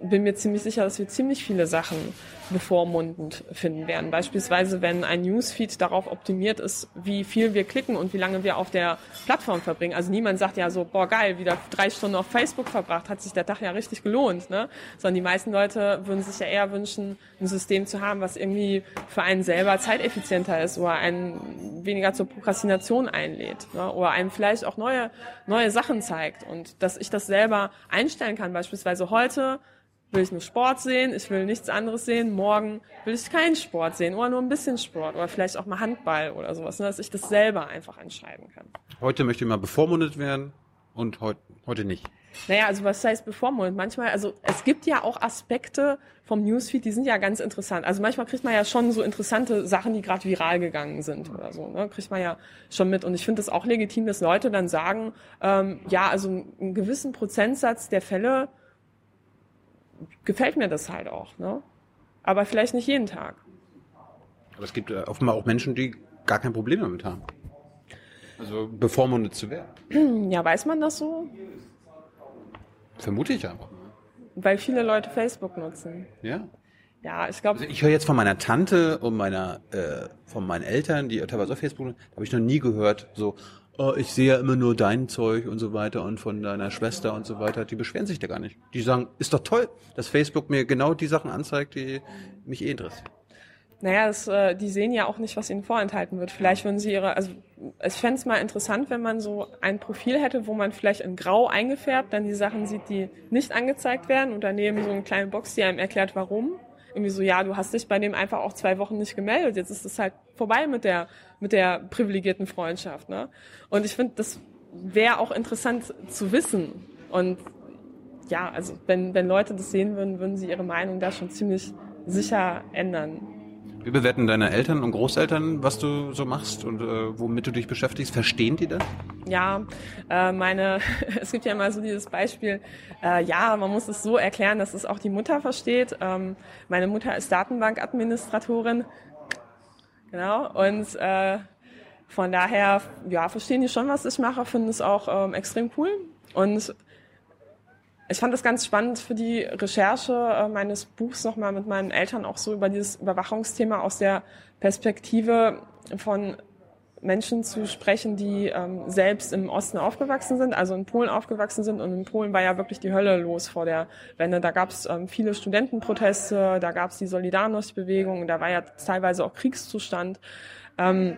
bin mir ziemlich sicher, dass wir ziemlich viele Sachen bevormundend finden werden. Beispielsweise, wenn ein Newsfeed darauf optimiert ist, wie viel wir klicken und wie lange wir auf der Plattform verbringen. Also niemand sagt ja so, boah geil, wieder drei Stunden auf Facebook verbracht, hat sich der Tag ja richtig gelohnt, ne? Sondern die meisten Leute würden sich ja eher wünschen, ein System zu haben, was irgendwie für einen selber zeiteffizienter ist oder einen weniger zur Prokrastination einlädt, ne? oder einem vielleicht auch neue, neue Sachen zeigt und dass ich das selber einstellen kann. Beispielsweise heute will ich nur Sport sehen, ich will nichts anderes sehen, morgen will ich keinen Sport sehen oder nur ein bisschen Sport oder vielleicht auch mal Handball oder sowas, ne, dass ich das selber einfach entscheiden kann. Heute möchte ich mal bevormundet werden und heute, heute nicht. Naja, also was heißt bevormundet? Manchmal, also es gibt ja auch Aspekte vom Newsfeed, die sind ja ganz interessant. Also manchmal kriegt man ja schon so interessante Sachen, die gerade viral gegangen sind oder so, ne? kriegt man ja schon mit. Und ich finde es auch legitim, dass Leute dann sagen, ähm, ja, also einen gewissen Prozentsatz der Fälle gefällt mir das halt auch. Ne? Aber vielleicht nicht jeden Tag. Aber es gibt äh, offenbar auch Menschen, die gar kein Problem damit haben. Also bevormundet zu werden. Ja, weiß man das so? Vermute ich einfach. Weil viele Leute Facebook nutzen. Ja. Ja, ich glaube. Also ich höre jetzt von meiner Tante und meiner, äh, von meinen Eltern, die teilweise auf Facebook, da habe ich noch nie gehört, so, ich sehe ja immer nur dein Zeug und so weiter und von deiner Schwester und so weiter, die beschweren sich da gar nicht. Die sagen, ist doch toll, dass Facebook mir genau die Sachen anzeigt, die mich eh interessieren. Naja, das, äh, die sehen ja auch nicht, was ihnen vorenthalten wird. Vielleicht würden sie ihre, also ich fände es mal interessant, wenn man so ein Profil hätte, wo man vielleicht in Grau eingefärbt dann die Sachen sieht, die nicht angezeigt werden und daneben so eine kleine Box, die einem erklärt, warum irgendwie so, ja, du hast dich bei dem einfach auch zwei Wochen nicht gemeldet. Jetzt ist es halt vorbei mit der, mit der privilegierten Freundschaft. Ne? Und ich finde, das wäre auch interessant zu wissen. Und ja, also wenn, wenn Leute das sehen würden, würden sie ihre Meinung da schon ziemlich sicher ändern. Wie bewerten deine Eltern und Großeltern, was du so machst und äh, womit du dich beschäftigst? Verstehen die das? Ja, äh, meine, es gibt ja immer so dieses Beispiel, äh, ja, man muss es so erklären, dass es auch die Mutter versteht. Ähm, meine Mutter ist Datenbankadministratorin Genau. Und äh, von daher, ja, verstehen die schon, was ich mache, finden es auch ähm, extrem cool. Und ich fand es ganz spannend für die Recherche äh, meines Buchs nochmal mit meinen Eltern auch so über dieses Überwachungsthema aus der Perspektive von Menschen zu sprechen, die ähm, selbst im Osten aufgewachsen sind, also in Polen aufgewachsen sind. Und in Polen war ja wirklich die Hölle los vor der Wende. Da gab es ähm, viele Studentenproteste, da gab es die Solidarność-Bewegung, da war ja teilweise auch Kriegszustand. Ähm,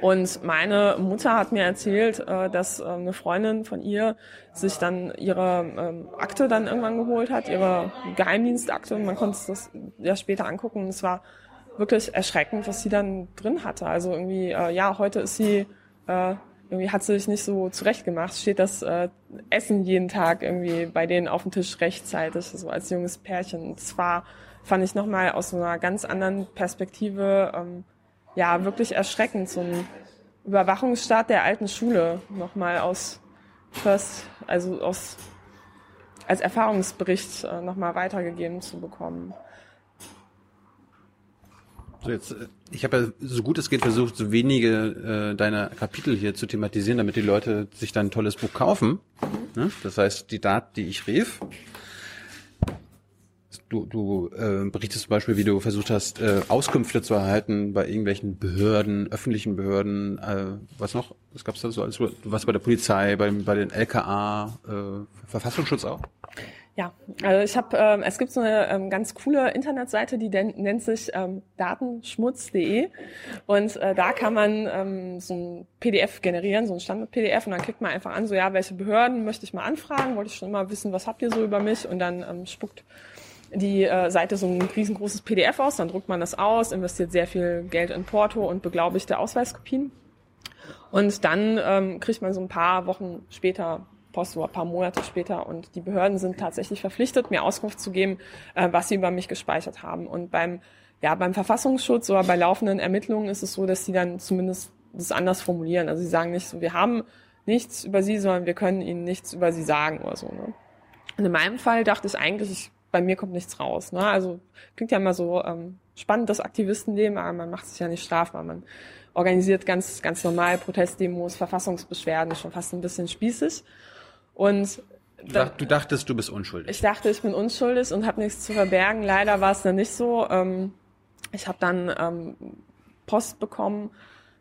und meine Mutter hat mir erzählt, äh, dass äh, eine Freundin von ihr sich dann ihre ähm, Akte dann irgendwann geholt hat, ihre Geheimdienstakte. Und man konnte das ja später angucken. Und es war wirklich erschreckend, was sie dann drin hatte. Also irgendwie, äh, ja, heute ist sie, äh, irgendwie hat sie sich nicht so zurechtgemacht. Steht das äh, Essen jeden Tag irgendwie bei denen auf dem Tisch rechtzeitig, so als junges Pärchen. Und zwar fand ich nochmal aus so einer ganz anderen Perspektive, ähm, ja, wirklich erschreckend. So ein Überwachungsstaat der alten Schule nochmal aus First, also aus als Erfahrungsbericht äh, nochmal weitergegeben zu bekommen. So jetzt, äh, ich habe ja so gut es geht versucht, so wenige äh, deiner Kapitel hier zu thematisieren, damit die Leute sich dann ein tolles Buch kaufen. Ne? Das heißt, die Daten, die ich rief. Du, du äh, berichtest zum Beispiel, wie du versucht hast, äh, Auskünfte zu erhalten bei irgendwelchen Behörden, öffentlichen Behörden. Äh, was noch? Was gab's da so? Alles? Du warst bei der Polizei, bei, bei den LKA, äh, Verfassungsschutz auch? Ja, also ich habe, ähm, es gibt so eine ähm, ganz coole Internetseite, die nennt sich ähm, datenschmutz.de und äh, da kann man ähm, so ein PDF generieren, so ein Standard-PDF und dann klickt man einfach an, so ja, welche Behörden möchte ich mal anfragen, wollte ich schon immer wissen, was habt ihr so über mich? Und dann ähm, spuckt die äh, Seite so ein riesengroßes PDF aus, dann druckt man das aus, investiert sehr viel Geld in Porto und beglaubigte Ausweiskopien. Und dann ähm, kriegt man so ein paar Wochen später Post ein paar Monate später und die Behörden sind tatsächlich verpflichtet, mir Auskunft zu geben, äh, was sie über mich gespeichert haben. Und beim, ja, beim Verfassungsschutz oder bei laufenden Ermittlungen ist es so, dass sie dann zumindest das anders formulieren. Also sie sagen nicht so, wir haben nichts über sie, sondern wir können ihnen nichts über sie sagen oder so. Ne? Und in meinem Fall dachte ich eigentlich, ich, bei mir kommt nichts raus. Ne? Also klingt ja immer so ähm, spannend, das Aktivistenleben, aber man macht sich ja nicht strafbar. Man organisiert ganz, ganz normal Protestdemos, Verfassungsbeschwerden, schon fast ein bisschen spießig. Und dann, du dachtest, du bist unschuldig. Ich dachte, ich bin unschuldig und habe nichts zu verbergen. Leider war es dann nicht so. Ähm, ich habe dann ähm, Post bekommen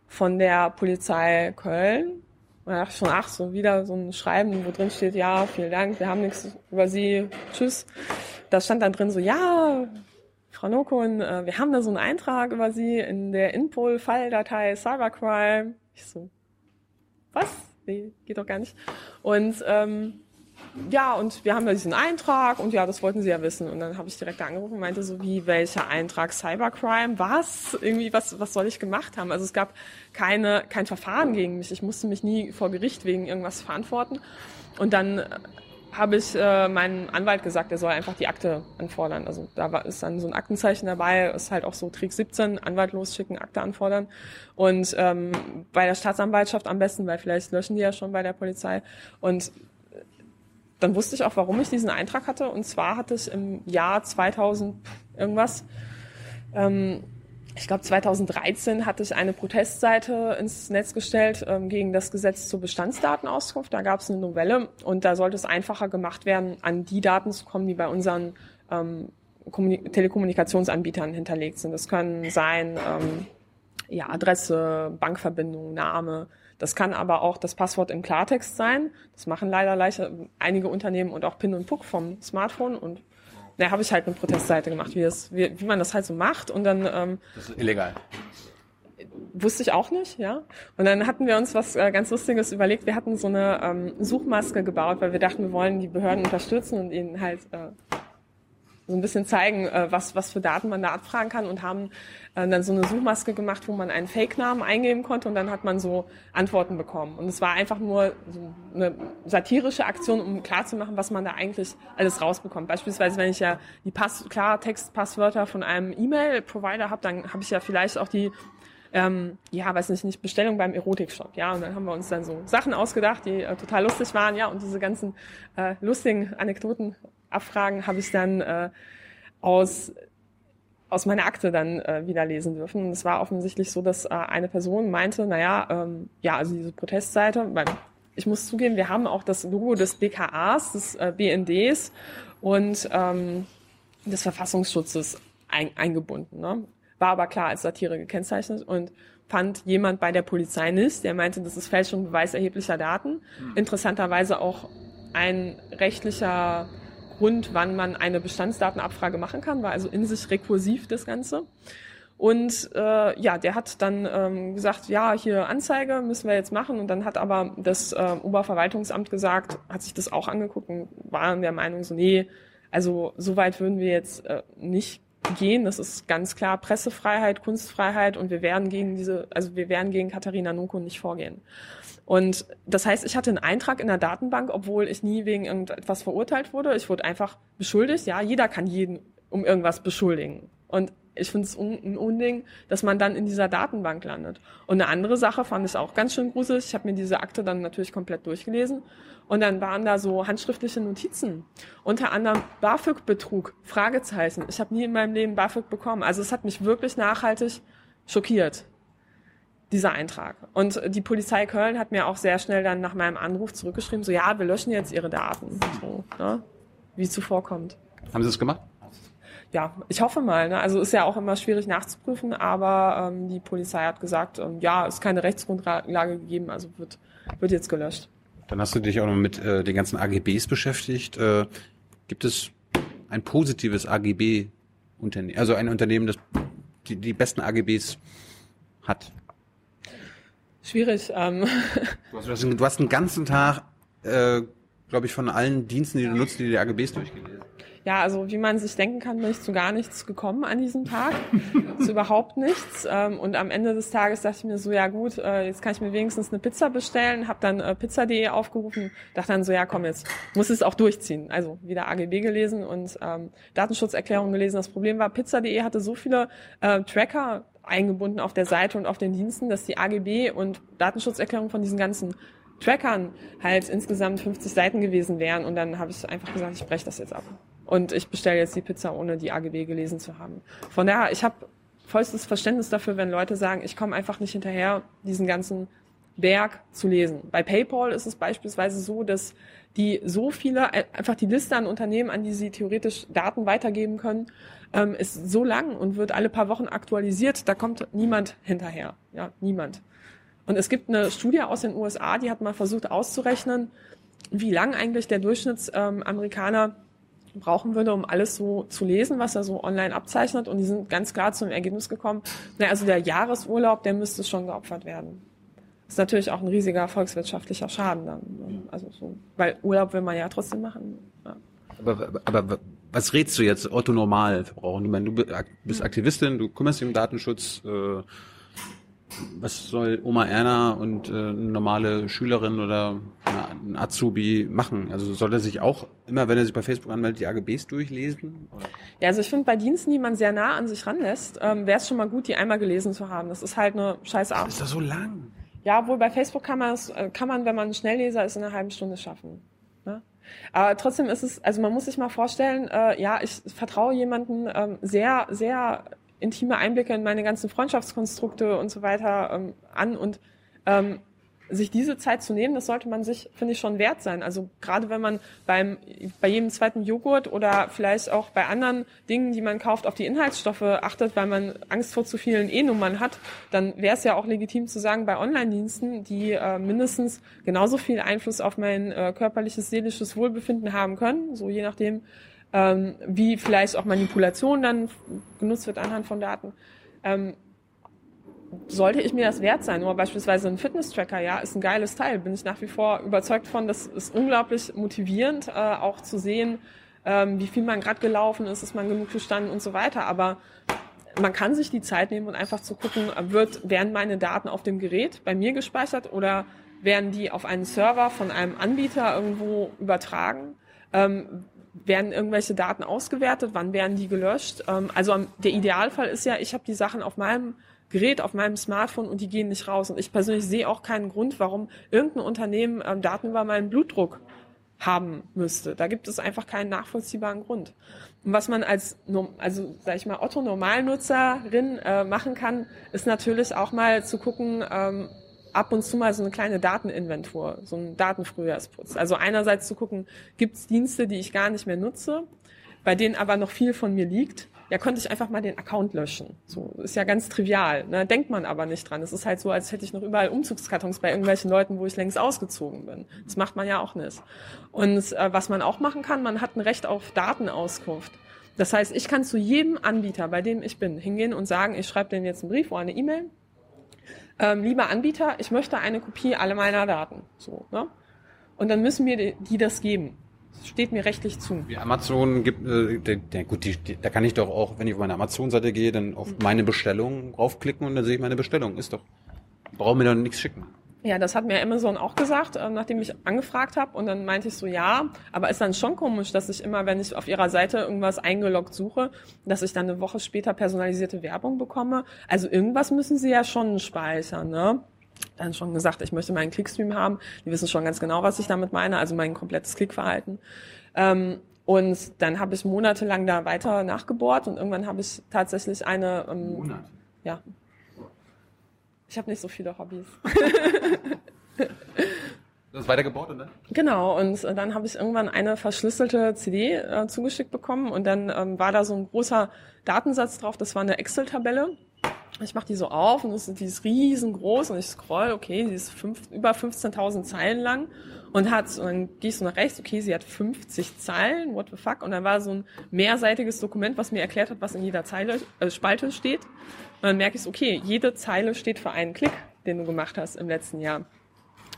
von der Polizei Köln. Da dachte ich schon, ach, so wieder so ein Schreiben, wo drin steht, ja, vielen Dank, wir haben nichts über Sie, tschüss. Da stand dann drin so, ja, Frau Nokun, äh, wir haben da so einen Eintrag über Sie in der Inpol-Falldatei Cybercrime. Ich so, was? Nee, geht doch gar nicht. Und ähm, ja, und wir haben da diesen Eintrag und ja, das wollten sie ja wissen. Und dann habe ich direkt angerufen und meinte so, wie, welcher Eintrag Cybercrime? Was? Irgendwie, was, was soll ich gemacht haben? Also es gab keine, kein Verfahren gegen mich. Ich musste mich nie vor Gericht wegen irgendwas verantworten. Und dann habe ich äh, meinem Anwalt gesagt, er soll einfach die Akte anfordern. Also da war, ist dann so ein Aktenzeichen dabei, ist halt auch so Trick 17, Anwalt losschicken, Akte anfordern. Und ähm, bei der Staatsanwaltschaft am besten, weil vielleicht löschen die ja schon bei der Polizei. Und dann wusste ich auch, warum ich diesen Eintrag hatte. Und zwar hatte ich im Jahr 2000 irgendwas ähm, ich glaube 2013 hatte ich eine Protestseite ins Netz gestellt ähm, gegen das Gesetz zur Bestandsdatenauskunft. Da gab es eine Novelle und da sollte es einfacher gemacht werden, an die Daten zu kommen, die bei unseren ähm, Telekommunikationsanbietern hinterlegt sind. Das können sein ähm, ja, Adresse, Bankverbindung, Name. Das kann aber auch das Passwort im Klartext sein. Das machen leider einige Unternehmen und auch PIN und PUC vom Smartphone und da habe ich halt eine Protestseite gemacht, wie, das, wie, wie man das halt so macht. Und dann ähm, das ist illegal. Wusste ich auch nicht, ja. Und dann hatten wir uns was äh, ganz Lustiges überlegt. Wir hatten so eine ähm, Suchmaske gebaut, weil wir dachten, wir wollen die Behörden unterstützen und ihnen halt äh, so ein bisschen zeigen, äh, was, was für Daten man da abfragen kann und haben äh, dann so eine Suchmaske gemacht, wo man einen Fake-Namen eingeben konnte und dann hat man so Antworten bekommen. Und es war einfach nur so eine satirische Aktion, um klarzumachen, was man da eigentlich alles rausbekommt. Beispielsweise, wenn ich ja die Pass Klartext-Passwörter von einem E-Mail-Provider habe, dann habe ich ja vielleicht auch die ähm, ja, weiß nicht, nicht Bestellung beim Erotikshop, ja, und dann haben wir uns dann so Sachen ausgedacht, die äh, total lustig waren, ja, und diese ganzen äh, lustigen Anekdoten Abfragen habe ich dann äh, aus aus meiner Akte dann äh, wieder lesen dürfen. Und es war offensichtlich so, dass äh, eine Person meinte, naja, ähm, ja, also diese Protestseite, weil ich muss zugeben, wir haben auch das Logo des BKAs, des äh, BNDs und ähm, des Verfassungsschutzes ein, eingebunden. Ne? War aber klar als Satire gekennzeichnet und fand jemand bei der Polizei nicht, der meinte, das ist Fälschung Beweis erheblicher Daten. Mhm. Interessanterweise auch ein rechtlicher Grund, wann man eine Bestandsdatenabfrage machen kann, war also in sich rekursiv das Ganze. Und äh, ja, der hat dann ähm, gesagt, ja, hier Anzeige müssen wir jetzt machen. Und dann hat aber das äh, Oberverwaltungsamt gesagt, hat sich das auch angeguckt und waren der Meinung so, nee, also so weit würden wir jetzt äh, nicht gehen. Das ist ganz klar Pressefreiheit, Kunstfreiheit und wir werden gegen diese, also wir werden gegen Katharina Nunko nicht vorgehen. Und das heißt, ich hatte einen Eintrag in der Datenbank, obwohl ich nie wegen irgendetwas verurteilt wurde. Ich wurde einfach beschuldigt. Ja, jeder kann jeden um irgendwas beschuldigen. Und ich finde es ein Unding, dass man dann in dieser Datenbank landet. Und eine andere Sache fand ich auch ganz schön gruselig. Ich habe mir diese Akte dann natürlich komplett durchgelesen. Und dann waren da so handschriftliche Notizen. Unter anderem BAföG-Betrug, Fragezeichen. Ich habe nie in meinem Leben BAföG bekommen. Also es hat mich wirklich nachhaltig schockiert, dieser Eintrag. Und die Polizei Köln hat mir auch sehr schnell dann nach meinem Anruf zurückgeschrieben, so ja, wir löschen jetzt ihre Daten. So, ne? Wie es zuvorkommt. Haben Sie das gemacht? ja, ich hoffe mal. Ne? Also ist ja auch immer schwierig nachzuprüfen, aber ähm, die Polizei hat gesagt, ähm, ja, ist keine Rechtsgrundlage gegeben, also wird, wird jetzt gelöscht. Dann hast du dich auch noch mit äh, den ganzen AGBs beschäftigt. Äh, gibt es ein positives AGB-Unternehmen, also ein Unternehmen, das die, die besten AGBs hat? Schwierig. Ähm. Du, hast, du hast den ganzen Tag, äh, glaube ich, von allen Diensten, die du nutzt, die, die AGBs durchgelesen. Ja, also wie man sich denken kann, bin ich zu gar nichts gekommen an diesem Tag. zu überhaupt nichts. Ähm, und am Ende des Tages dachte ich mir so, ja gut, äh, jetzt kann ich mir wenigstens eine Pizza bestellen. Habe dann äh, pizza.de aufgerufen, dachte dann so, ja komm, jetzt muss es auch durchziehen. Also wieder AGB gelesen und ähm, Datenschutzerklärung gelesen. Das Problem war, pizza.de hatte so viele äh, Tracker eingebunden auf der Seite und auf den Diensten, dass die AGB und Datenschutzerklärung von diesen ganzen Trackern halt insgesamt 50 Seiten gewesen wären. Und dann habe ich einfach gesagt, ich breche das jetzt ab. Und ich bestelle jetzt die Pizza, ohne die AGB gelesen zu haben. Von daher, ich habe vollstes Verständnis dafür, wenn Leute sagen, ich komme einfach nicht hinterher, diesen ganzen Berg zu lesen. Bei PayPal ist es beispielsweise so, dass die so viele, äh, einfach die Liste an Unternehmen, an die sie theoretisch Daten weitergeben können, ähm, ist so lang und wird alle paar Wochen aktualisiert, da kommt niemand hinterher. Ja, niemand. Und es gibt eine Studie aus den USA, die hat mal versucht auszurechnen, wie lang eigentlich der Durchschnittsamerikaner ähm, brauchen würde, um alles so zu lesen, was er so online abzeichnet. Und die sind ganz klar zum Ergebnis gekommen, na, also der Jahresurlaub, der müsste schon geopfert werden. Das ist natürlich auch ein riesiger volkswirtschaftlicher Schaden dann. Ne? Also so, weil Urlaub will man ja trotzdem machen. Ja. Aber, aber was rätst du jetzt Otto Normalverbraucher? Ich meine, du bist Aktivistin, du kümmerst dich um Datenschutz. Äh, was soll Oma Erna und äh, eine normale Schülerin oder ein Azubi machen? Also soll er sich auch immer, wenn er sich bei Facebook anmeldet, die AGBs durchlesen? Oder? Ja, also ich finde, bei Diensten, die man sehr nah an sich ranlässt, ähm, wäre es schon mal gut, die einmal gelesen zu haben. Das ist halt eine scheiße Arbeit. Das ist doch so lang. Ja, wohl bei Facebook kann äh, kann man, wenn man ein Schnellleser ist, in einer halben Stunde schaffen. Ne? Aber trotzdem ist es, also man muss sich mal vorstellen, äh, ja, ich vertraue jemanden ähm, sehr, sehr intime Einblicke in meine ganzen Freundschaftskonstrukte und so weiter ähm, an und ähm, sich diese Zeit zu nehmen, das sollte man sich, finde ich, schon wert sein. Also gerade wenn man beim bei jedem zweiten Joghurt oder vielleicht auch bei anderen Dingen, die man kauft, auf die Inhaltsstoffe achtet, weil man Angst vor zu vielen E-Nummern hat, dann wäre es ja auch legitim zu sagen, bei Online-Diensten, die äh, mindestens genauso viel Einfluss auf mein äh, körperliches, seelisches Wohlbefinden haben können, so je nachdem, ähm, wie vielleicht auch Manipulation dann genutzt wird anhand von Daten. Ähm, sollte ich mir das wert sein? Nur beispielsweise ein Fitness-Tracker, ja, ist ein geiles Teil. Bin ich nach wie vor überzeugt von. Das ist unglaublich motivierend, äh, auch zu sehen, ähm, wie viel man gerade gelaufen ist, ist man genug gestanden und so weiter. Aber man kann sich die Zeit nehmen und einfach zu gucken, wird, werden meine Daten auf dem Gerät bei mir gespeichert oder werden die auf einen Server von einem Anbieter irgendwo übertragen? Ähm, werden irgendwelche Daten ausgewertet, wann werden die gelöscht. Ähm, also der Idealfall ist ja, ich habe die Sachen auf meinem Gerät, auf meinem Smartphone und die gehen nicht raus. Und ich persönlich sehe auch keinen Grund, warum irgendein Unternehmen ähm, Daten über meinen Blutdruck haben müsste. Da gibt es einfach keinen nachvollziehbaren Grund. Und was man als, also sag ich mal, Otto Normalnutzerin äh, machen kann, ist natürlich auch mal zu gucken, ähm, ab und zu mal so eine kleine Dateninventur, so ein Datenfrühjahrsputz. Also einerseits zu gucken, gibt es Dienste, die ich gar nicht mehr nutze, bei denen aber noch viel von mir liegt ja, konnte ich einfach mal den Account löschen. So ist ja ganz trivial. Ne? Denkt man aber nicht dran. Es ist halt so, als hätte ich noch überall Umzugskartons bei irgendwelchen Leuten, wo ich längst ausgezogen bin. Das macht man ja auch nicht. Und äh, was man auch machen kann, man hat ein Recht auf Datenauskunft. Das heißt, ich kann zu jedem Anbieter, bei dem ich bin, hingehen und sagen, ich schreibe denen jetzt einen Brief oder eine E-Mail. Ähm, lieber Anbieter, ich möchte eine Kopie aller meiner Daten. So, ne? Und dann müssen mir die, die das geben steht mir rechtlich zu. Wie Amazon gibt, äh, der, der, gut, die, da kann ich doch auch, wenn ich auf meine Amazon-Seite gehe, dann auf meine Bestellung raufklicken und dann sehe ich meine Bestellung. Ist doch, brauche mir doch nichts schicken. Ja, das hat mir Amazon auch gesagt, äh, nachdem ich angefragt habe. Und dann meinte ich so, ja, aber ist dann schon komisch, dass ich immer, wenn ich auf ihrer Seite irgendwas eingeloggt suche, dass ich dann eine Woche später personalisierte Werbung bekomme. Also irgendwas müssen sie ja schon speichern, ne? Dann schon gesagt, ich möchte meinen Clickstream haben. Die wissen schon ganz genau, was ich damit meine, also mein komplettes Klickverhalten. Ähm, und dann habe ich monatelang da weiter nachgebohrt und irgendwann habe ich tatsächlich eine. Ähm, Monat? Ja. Ich habe nicht so viele Hobbys. Du hast weitergebohrt, oder? Genau, und dann habe ich irgendwann eine verschlüsselte CD äh, zugeschickt bekommen und dann ähm, war da so ein großer Datensatz drauf, das war eine Excel-Tabelle ich mache die so auf und das die ist riesengroß und ich scroll, okay, die ist fünf, über 15.000 Zeilen lang und hat, und dann ich so nach rechts, okay, sie hat 50 Zeilen, what the fuck, und dann war so ein mehrseitiges Dokument, was mir erklärt hat, was in jeder Zeile, äh, Spalte steht. Und dann merke ich, okay, jede Zeile steht für einen Klick, den du gemacht hast im letzten Jahr.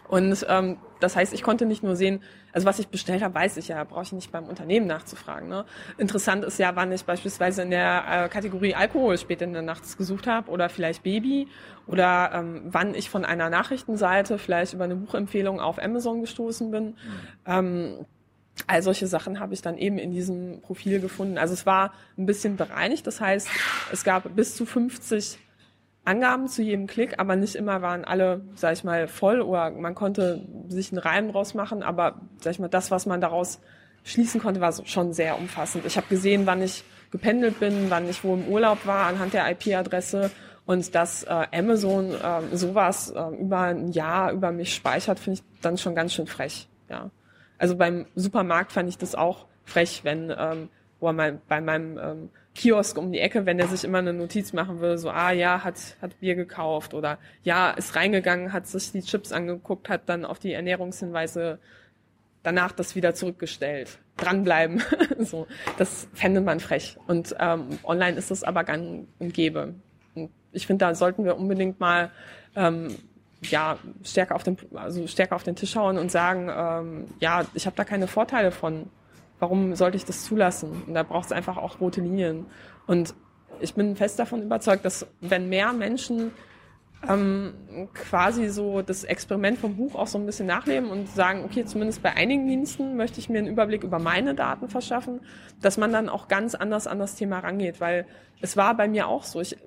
Und ähm, das heißt, ich konnte nicht nur sehen, also was ich bestellt habe, weiß ich ja, brauche ich nicht beim Unternehmen nachzufragen. Ne? Interessant ist ja, wann ich beispielsweise in der äh, Kategorie Alkohol spät in der Nacht gesucht habe oder vielleicht Baby oder ähm, wann ich von einer Nachrichtenseite vielleicht über eine Buchempfehlung auf Amazon gestoßen bin. Mhm. Ähm, all solche Sachen habe ich dann eben in diesem Profil gefunden. Also es war ein bisschen bereinigt, das heißt, es gab bis zu 50 Angaben zu jedem Klick, aber nicht immer waren alle, sag ich mal, voll oder man konnte sich einen Reim draus machen, aber sag ich mal, das, was man daraus schließen konnte, war schon sehr umfassend. Ich habe gesehen, wann ich gependelt bin, wann ich wo im Urlaub war, anhand der IP-Adresse und dass äh, Amazon äh, sowas äh, über ein Jahr über mich speichert, finde ich dann schon ganz schön frech. Ja, also beim Supermarkt fand ich das auch frech, wenn ähm, wo man bei meinem ähm, Kiosk um die Ecke, wenn er sich immer eine Notiz machen würde, so, ah ja, hat, hat Bier gekauft oder ja, ist reingegangen, hat sich die Chips angeguckt, hat dann auf die Ernährungshinweise danach das wieder zurückgestellt. Dranbleiben. so, das fände man frech. Und ähm, online ist das aber gang und gäbe. Und ich finde, da sollten wir unbedingt mal ähm, ja stärker auf den also stärker auf den Tisch hauen und sagen, ähm, ja, ich habe da keine Vorteile von warum sollte ich das zulassen? Und da braucht es einfach auch rote Linien. Und ich bin fest davon überzeugt, dass wenn mehr Menschen ähm, quasi so das Experiment vom Buch auch so ein bisschen nachleben und sagen, okay, zumindest bei einigen Diensten möchte ich mir einen Überblick über meine Daten verschaffen, dass man dann auch ganz anders an das Thema rangeht, weil es war bei mir auch so. Ich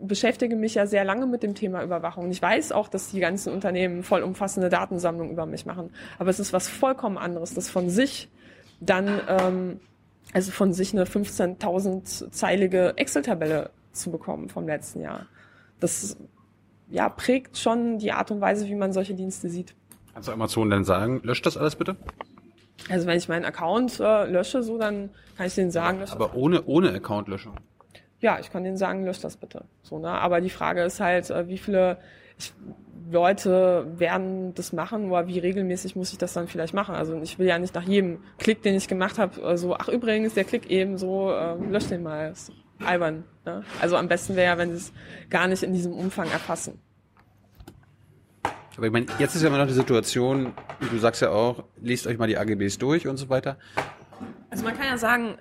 beschäftige mich ja sehr lange mit dem Thema Überwachung. Ich weiß auch, dass die ganzen Unternehmen vollumfassende Datensammlung über mich machen. Aber es ist was vollkommen anderes, das von sich dann ähm, also von sich eine 15.000-zeilige Excel-Tabelle zu bekommen vom letzten Jahr. Das ja, prägt schon die Art und Weise, wie man solche Dienste sieht. Kannst du Amazon denn sagen, löscht das alles bitte? Also wenn ich meinen Account äh, lösche, so dann kann ich denen sagen, ja, aber ohne ohne Account-Löschung. Ja, ich kann denen sagen, löscht das bitte. So ne, aber die Frage ist halt, äh, wie viele ich Leute werden das machen, oder wie regelmäßig muss ich das dann vielleicht machen? Also ich will ja nicht nach jedem Klick, den ich gemacht habe, so, also, ach übrigens, der Klick eben so, äh, lösch den mal. Ist albern. Ne? Also am besten wäre ja, wenn sie es gar nicht in diesem Umfang erfassen. Aber ich meine, jetzt ist ja immer noch die Situation, du sagst ja auch, lest euch mal die AGBs durch und so weiter. Also man kann ja sagen,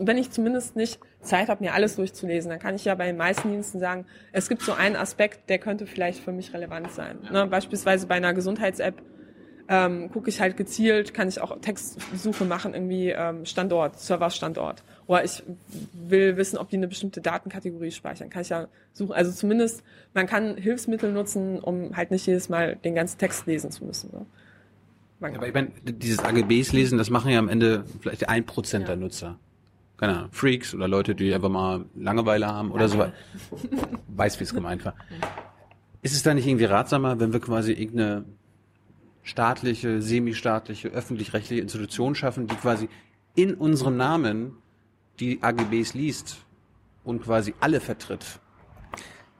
wenn ich zumindest nicht Zeit habe, mir alles durchzulesen, dann kann ich ja bei den meisten Diensten sagen, es gibt so einen Aspekt, der könnte vielleicht für mich relevant sein. Ne? Beispielsweise bei einer Gesundheits-App ähm, gucke ich halt gezielt, kann ich auch Textsuche machen, irgendwie ähm, Standort, Serverstandort. Oder ich will wissen, ob die eine bestimmte Datenkategorie speichern. Kann ich ja suchen. Also zumindest, man kann Hilfsmittel nutzen, um halt nicht jedes Mal den ganzen Text lesen zu müssen. Ne? Aber ich meine, dieses AGBs lesen, das machen ja am Ende vielleicht ein Prozent der Nutzer. Keine Ahnung, Freaks oder Leute, die einfach mal Langeweile haben oder so. Weiß, wie es gemeint war. Ist es da nicht irgendwie ratsamer, wenn wir quasi irgendeine staatliche, semi-staatliche, öffentlich-rechtliche Institution schaffen, die quasi in unserem Namen die AGBs liest und quasi alle vertritt?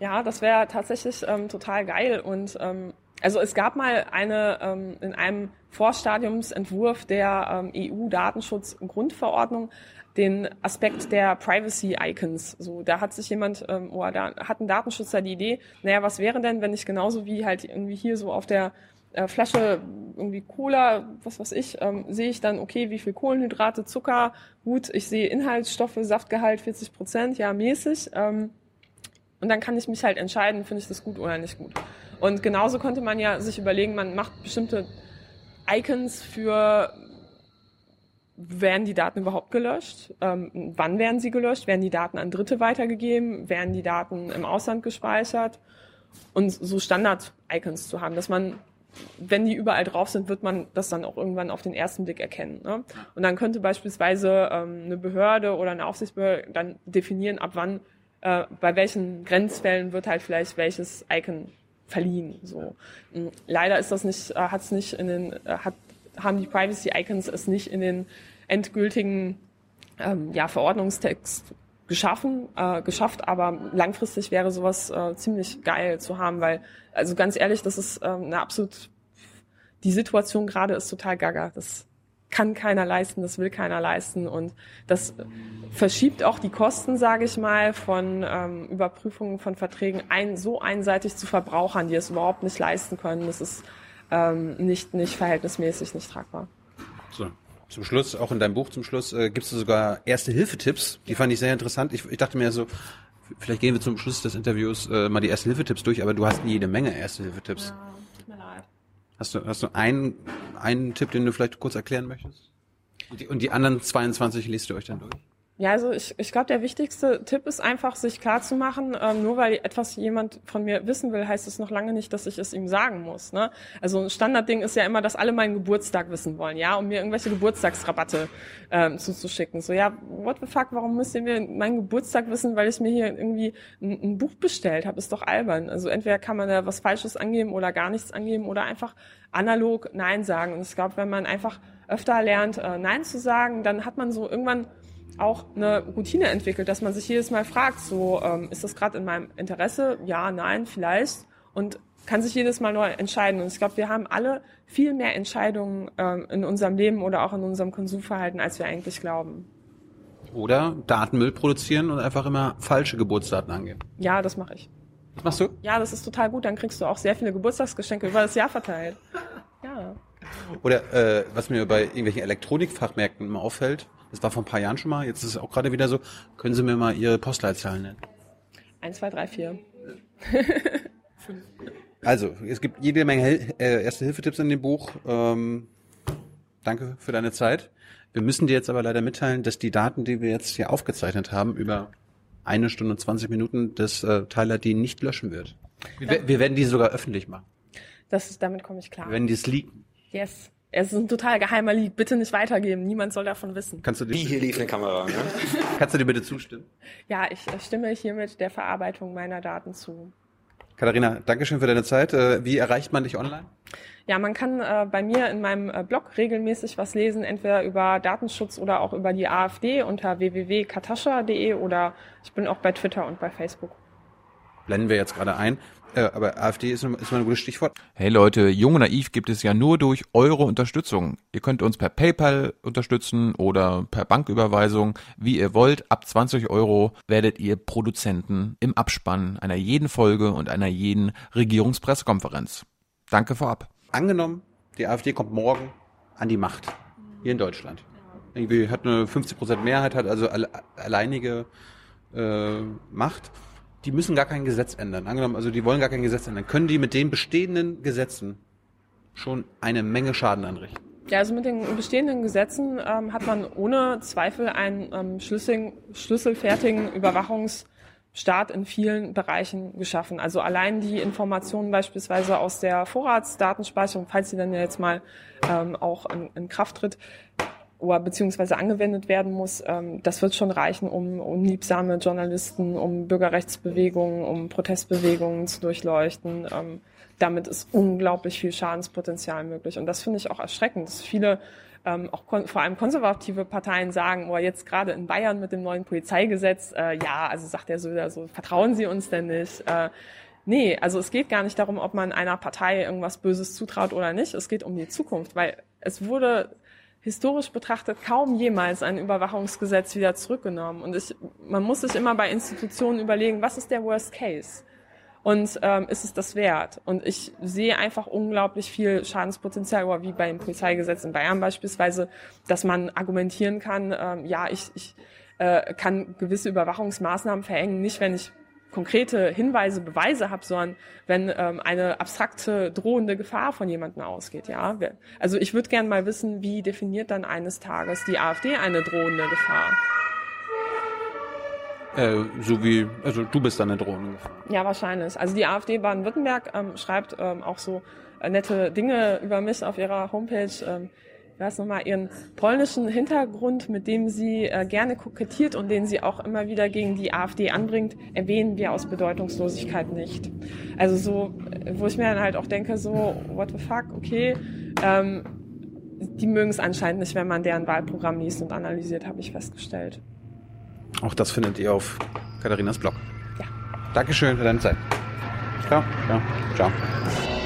Ja, das wäre tatsächlich ähm, total geil. Und ähm, also es gab mal eine ähm, in einem Vorstadiumsentwurf der ähm, EU-Datenschutz-Grundverordnung den Aspekt der Privacy-Icons. So, da hat sich jemand, ähm, oder da hat ein Datenschützer die Idee, naja, was wäre denn, wenn ich genauso wie halt irgendwie hier so auf der äh, Flasche irgendwie Cola, was weiß ich, ähm, sehe ich dann, okay, wie viel Kohlenhydrate, Zucker, gut, ich sehe Inhaltsstoffe, Saftgehalt 40 Prozent, ja, mäßig. Ähm, und dann kann ich mich halt entscheiden, finde ich das gut oder nicht gut. Und genauso konnte man ja sich überlegen, man macht bestimmte Icons für werden die Daten überhaupt gelöscht? Ähm, wann werden sie gelöscht? Werden die Daten an Dritte weitergegeben? Werden die Daten im Ausland gespeichert? Und so Standard-Icons zu haben, dass man, wenn die überall drauf sind, wird man das dann auch irgendwann auf den ersten Blick erkennen. Ne? Und dann könnte beispielsweise ähm, eine Behörde oder eine Aufsichtsbehörde dann definieren, ab wann, äh, bei welchen Grenzfällen wird halt vielleicht welches Icon verliehen. So. Hm, leider ist das nicht, äh, hat es nicht in den, äh, hat haben die Privacy Icons es nicht in den endgültigen ähm, ja, Verordnungstext geschaffen, äh, geschafft, aber langfristig wäre sowas äh, ziemlich geil zu haben, weil, also ganz ehrlich, das ist ähm, eine absolut, die Situation gerade ist total gaga. Das kann keiner leisten, das will keiner leisten und das verschiebt auch die Kosten, sage ich mal, von ähm, Überprüfungen von Verträgen ein, so einseitig zu Verbrauchern, die es überhaupt nicht leisten können. Das ist ähm, nicht, nicht verhältnismäßig, nicht tragbar. So. Zum Schluss, auch in deinem Buch zum Schluss, äh, gibst du sogar Erste-Hilfe-Tipps. Die fand ich sehr interessant. Ich, ich dachte mir so, vielleicht gehen wir zum Schluss des Interviews äh, mal die Erste-Hilfe-Tipps durch, aber du hast jede Menge Erste-Hilfe-Tipps. Ja, tut mir leid. Hast du, hast du einen, einen Tipp, den du vielleicht kurz erklären möchtest? Und die, und die anderen 22 liest du euch dann durch? Ja, also ich, ich glaube, der wichtigste Tipp ist einfach, sich klar zu machen, ähm, nur weil etwas jemand von mir wissen will, heißt es noch lange nicht, dass ich es ihm sagen muss. Ne? Also ein Standardding ist ja immer, dass alle meinen Geburtstag wissen wollen, ja, um mir irgendwelche Geburtstagsrabatte ähm, zuzuschicken. So, ja, what the fuck, warum müsst ihr mir meinen Geburtstag wissen, weil ich mir hier irgendwie ein, ein Buch bestellt habe? Ist doch albern. Also entweder kann man da was Falsches angeben oder gar nichts angeben oder einfach analog Nein sagen. Und ich glaube, wenn man einfach öfter lernt, äh, Nein zu sagen, dann hat man so irgendwann auch eine Routine entwickelt, dass man sich jedes Mal fragt, so ähm, ist das gerade in meinem Interesse? Ja, nein, vielleicht. Und kann sich jedes Mal neu entscheiden. Und ich glaube, wir haben alle viel mehr Entscheidungen ähm, in unserem Leben oder auch in unserem Konsumverhalten, als wir eigentlich glauben. Oder Datenmüll produzieren und einfach immer falsche Geburtsdaten angeben. Ja, das mache ich. Was machst du? Ja, das ist total gut. Dann kriegst du auch sehr viele Geburtstagsgeschenke über das Jahr verteilt. Ja. Oder äh, was mir bei irgendwelchen Elektronikfachmärkten immer auffällt, das war vor ein paar Jahren schon mal, jetzt ist es auch gerade wieder so. Können Sie mir mal Ihre Postleitzahlen nennen? 1, 2, 3, 4. also, es gibt jede Menge äh, Erste-Hilfe-Tipps in dem Buch. Ähm, danke für deine Zeit. Wir müssen dir jetzt aber leider mitteilen, dass die Daten, die wir jetzt hier aufgezeichnet haben, über eine Stunde und 20 Minuten, dass äh, Tyler die nicht löschen wird. Wir, wir werden die sogar öffentlich machen. Das ist, damit komme ich klar. Wir werden die es leaken. Yes. Es ist ein total geheimer Leak. Bitte nicht weitergeben. Niemand soll davon wissen. Kannst du Wie hier lief eine Kamera. Ne? Kannst du dir bitte zustimmen? Ja, ich stimme hiermit der Verarbeitung meiner Daten zu. Katharina, Dankeschön für deine Zeit. Äh, wie erreicht man dich online? Ja, man kann äh, bei mir in meinem äh, Blog regelmäßig was lesen, entweder über Datenschutz oder auch über die AfD unter www.katascha.de oder ich bin auch bei Twitter und bei Facebook. Blenden wir jetzt gerade ein. Äh, aber AfD ist, ist mal ein gutes Stichwort. Hey Leute, Jung und Naiv gibt es ja nur durch eure Unterstützung. Ihr könnt uns per PayPal unterstützen oder per Banküberweisung, wie ihr wollt. Ab 20 Euro werdet ihr Produzenten im Abspann einer jeden Folge und einer jeden Regierungspressekonferenz. Danke vorab. Angenommen, die AfD kommt morgen an die Macht hier in Deutschland. Irgendwie hat eine 50% Mehrheit, hat also alleinige äh, Macht die müssen gar kein Gesetz ändern. Angenommen, also die wollen gar kein Gesetz ändern. Können die mit den bestehenden Gesetzen schon eine Menge Schaden anrichten? Ja, also mit den bestehenden Gesetzen ähm, hat man ohne Zweifel einen ähm, schlüssigen, schlüsselfertigen Überwachungs- Staat in vielen Bereichen geschaffen. Also allein die Informationen beispielsweise aus der Vorratsdatenspeicherung, falls sie dann ja jetzt mal ähm, auch in, in Kraft tritt, oder beziehungsweise angewendet werden muss, ähm, das wird schon reichen, um unliebsame Journalisten, um Bürgerrechtsbewegungen, um Protestbewegungen zu durchleuchten. Ähm, damit ist unglaublich viel Schadenspotenzial möglich. Und das finde ich auch erschreckend, dass viele ähm, auch vor allem konservative Parteien sagen, oder oh, jetzt gerade in Bayern mit dem neuen Polizeigesetz, äh, ja, also sagt er so oder so, vertrauen Sie uns denn nicht? Äh, nee, also es geht gar nicht darum, ob man einer Partei irgendwas Böses zutraut oder nicht. Es geht um die Zukunft, weil es wurde historisch betrachtet kaum jemals ein Überwachungsgesetz wieder zurückgenommen. Und ich, man muss sich immer bei Institutionen überlegen, was ist der Worst Case? Und ähm, ist es das wert? Und ich sehe einfach unglaublich viel Schadenspotenzial, wie beim Polizeigesetz in Bayern beispielsweise, dass man argumentieren kann, ähm, ja, ich, ich äh, kann gewisse Überwachungsmaßnahmen verhängen, nicht wenn ich konkrete Hinweise, Beweise habe, sondern wenn ähm, eine abstrakte drohende Gefahr von jemandem ausgeht. Ja, also ich würde gerne mal wissen, wie definiert dann eines Tages die AfD eine drohende Gefahr? Äh, so wie, also du bist dann eine drohende Gefahr. Ja, wahrscheinlich. Also die AfD Baden-Württemberg ähm, schreibt ähm, auch so äh, nette Dinge über mich auf ihrer Homepage. Ähm, ich weiß nochmal, ihren polnischen Hintergrund, mit dem sie äh, gerne kokettiert und den sie auch immer wieder gegen die AfD anbringt, erwähnen wir aus Bedeutungslosigkeit nicht. Also so, wo ich mir dann halt auch denke, so, what the fuck, okay, ähm, die mögen es anscheinend nicht, wenn man deren Wahlprogramm liest und analysiert, habe ich festgestellt. Auch das findet ihr auf Katharinas Blog. Ja. Dankeschön für deine Zeit. Ciao. Ciao. Ciao.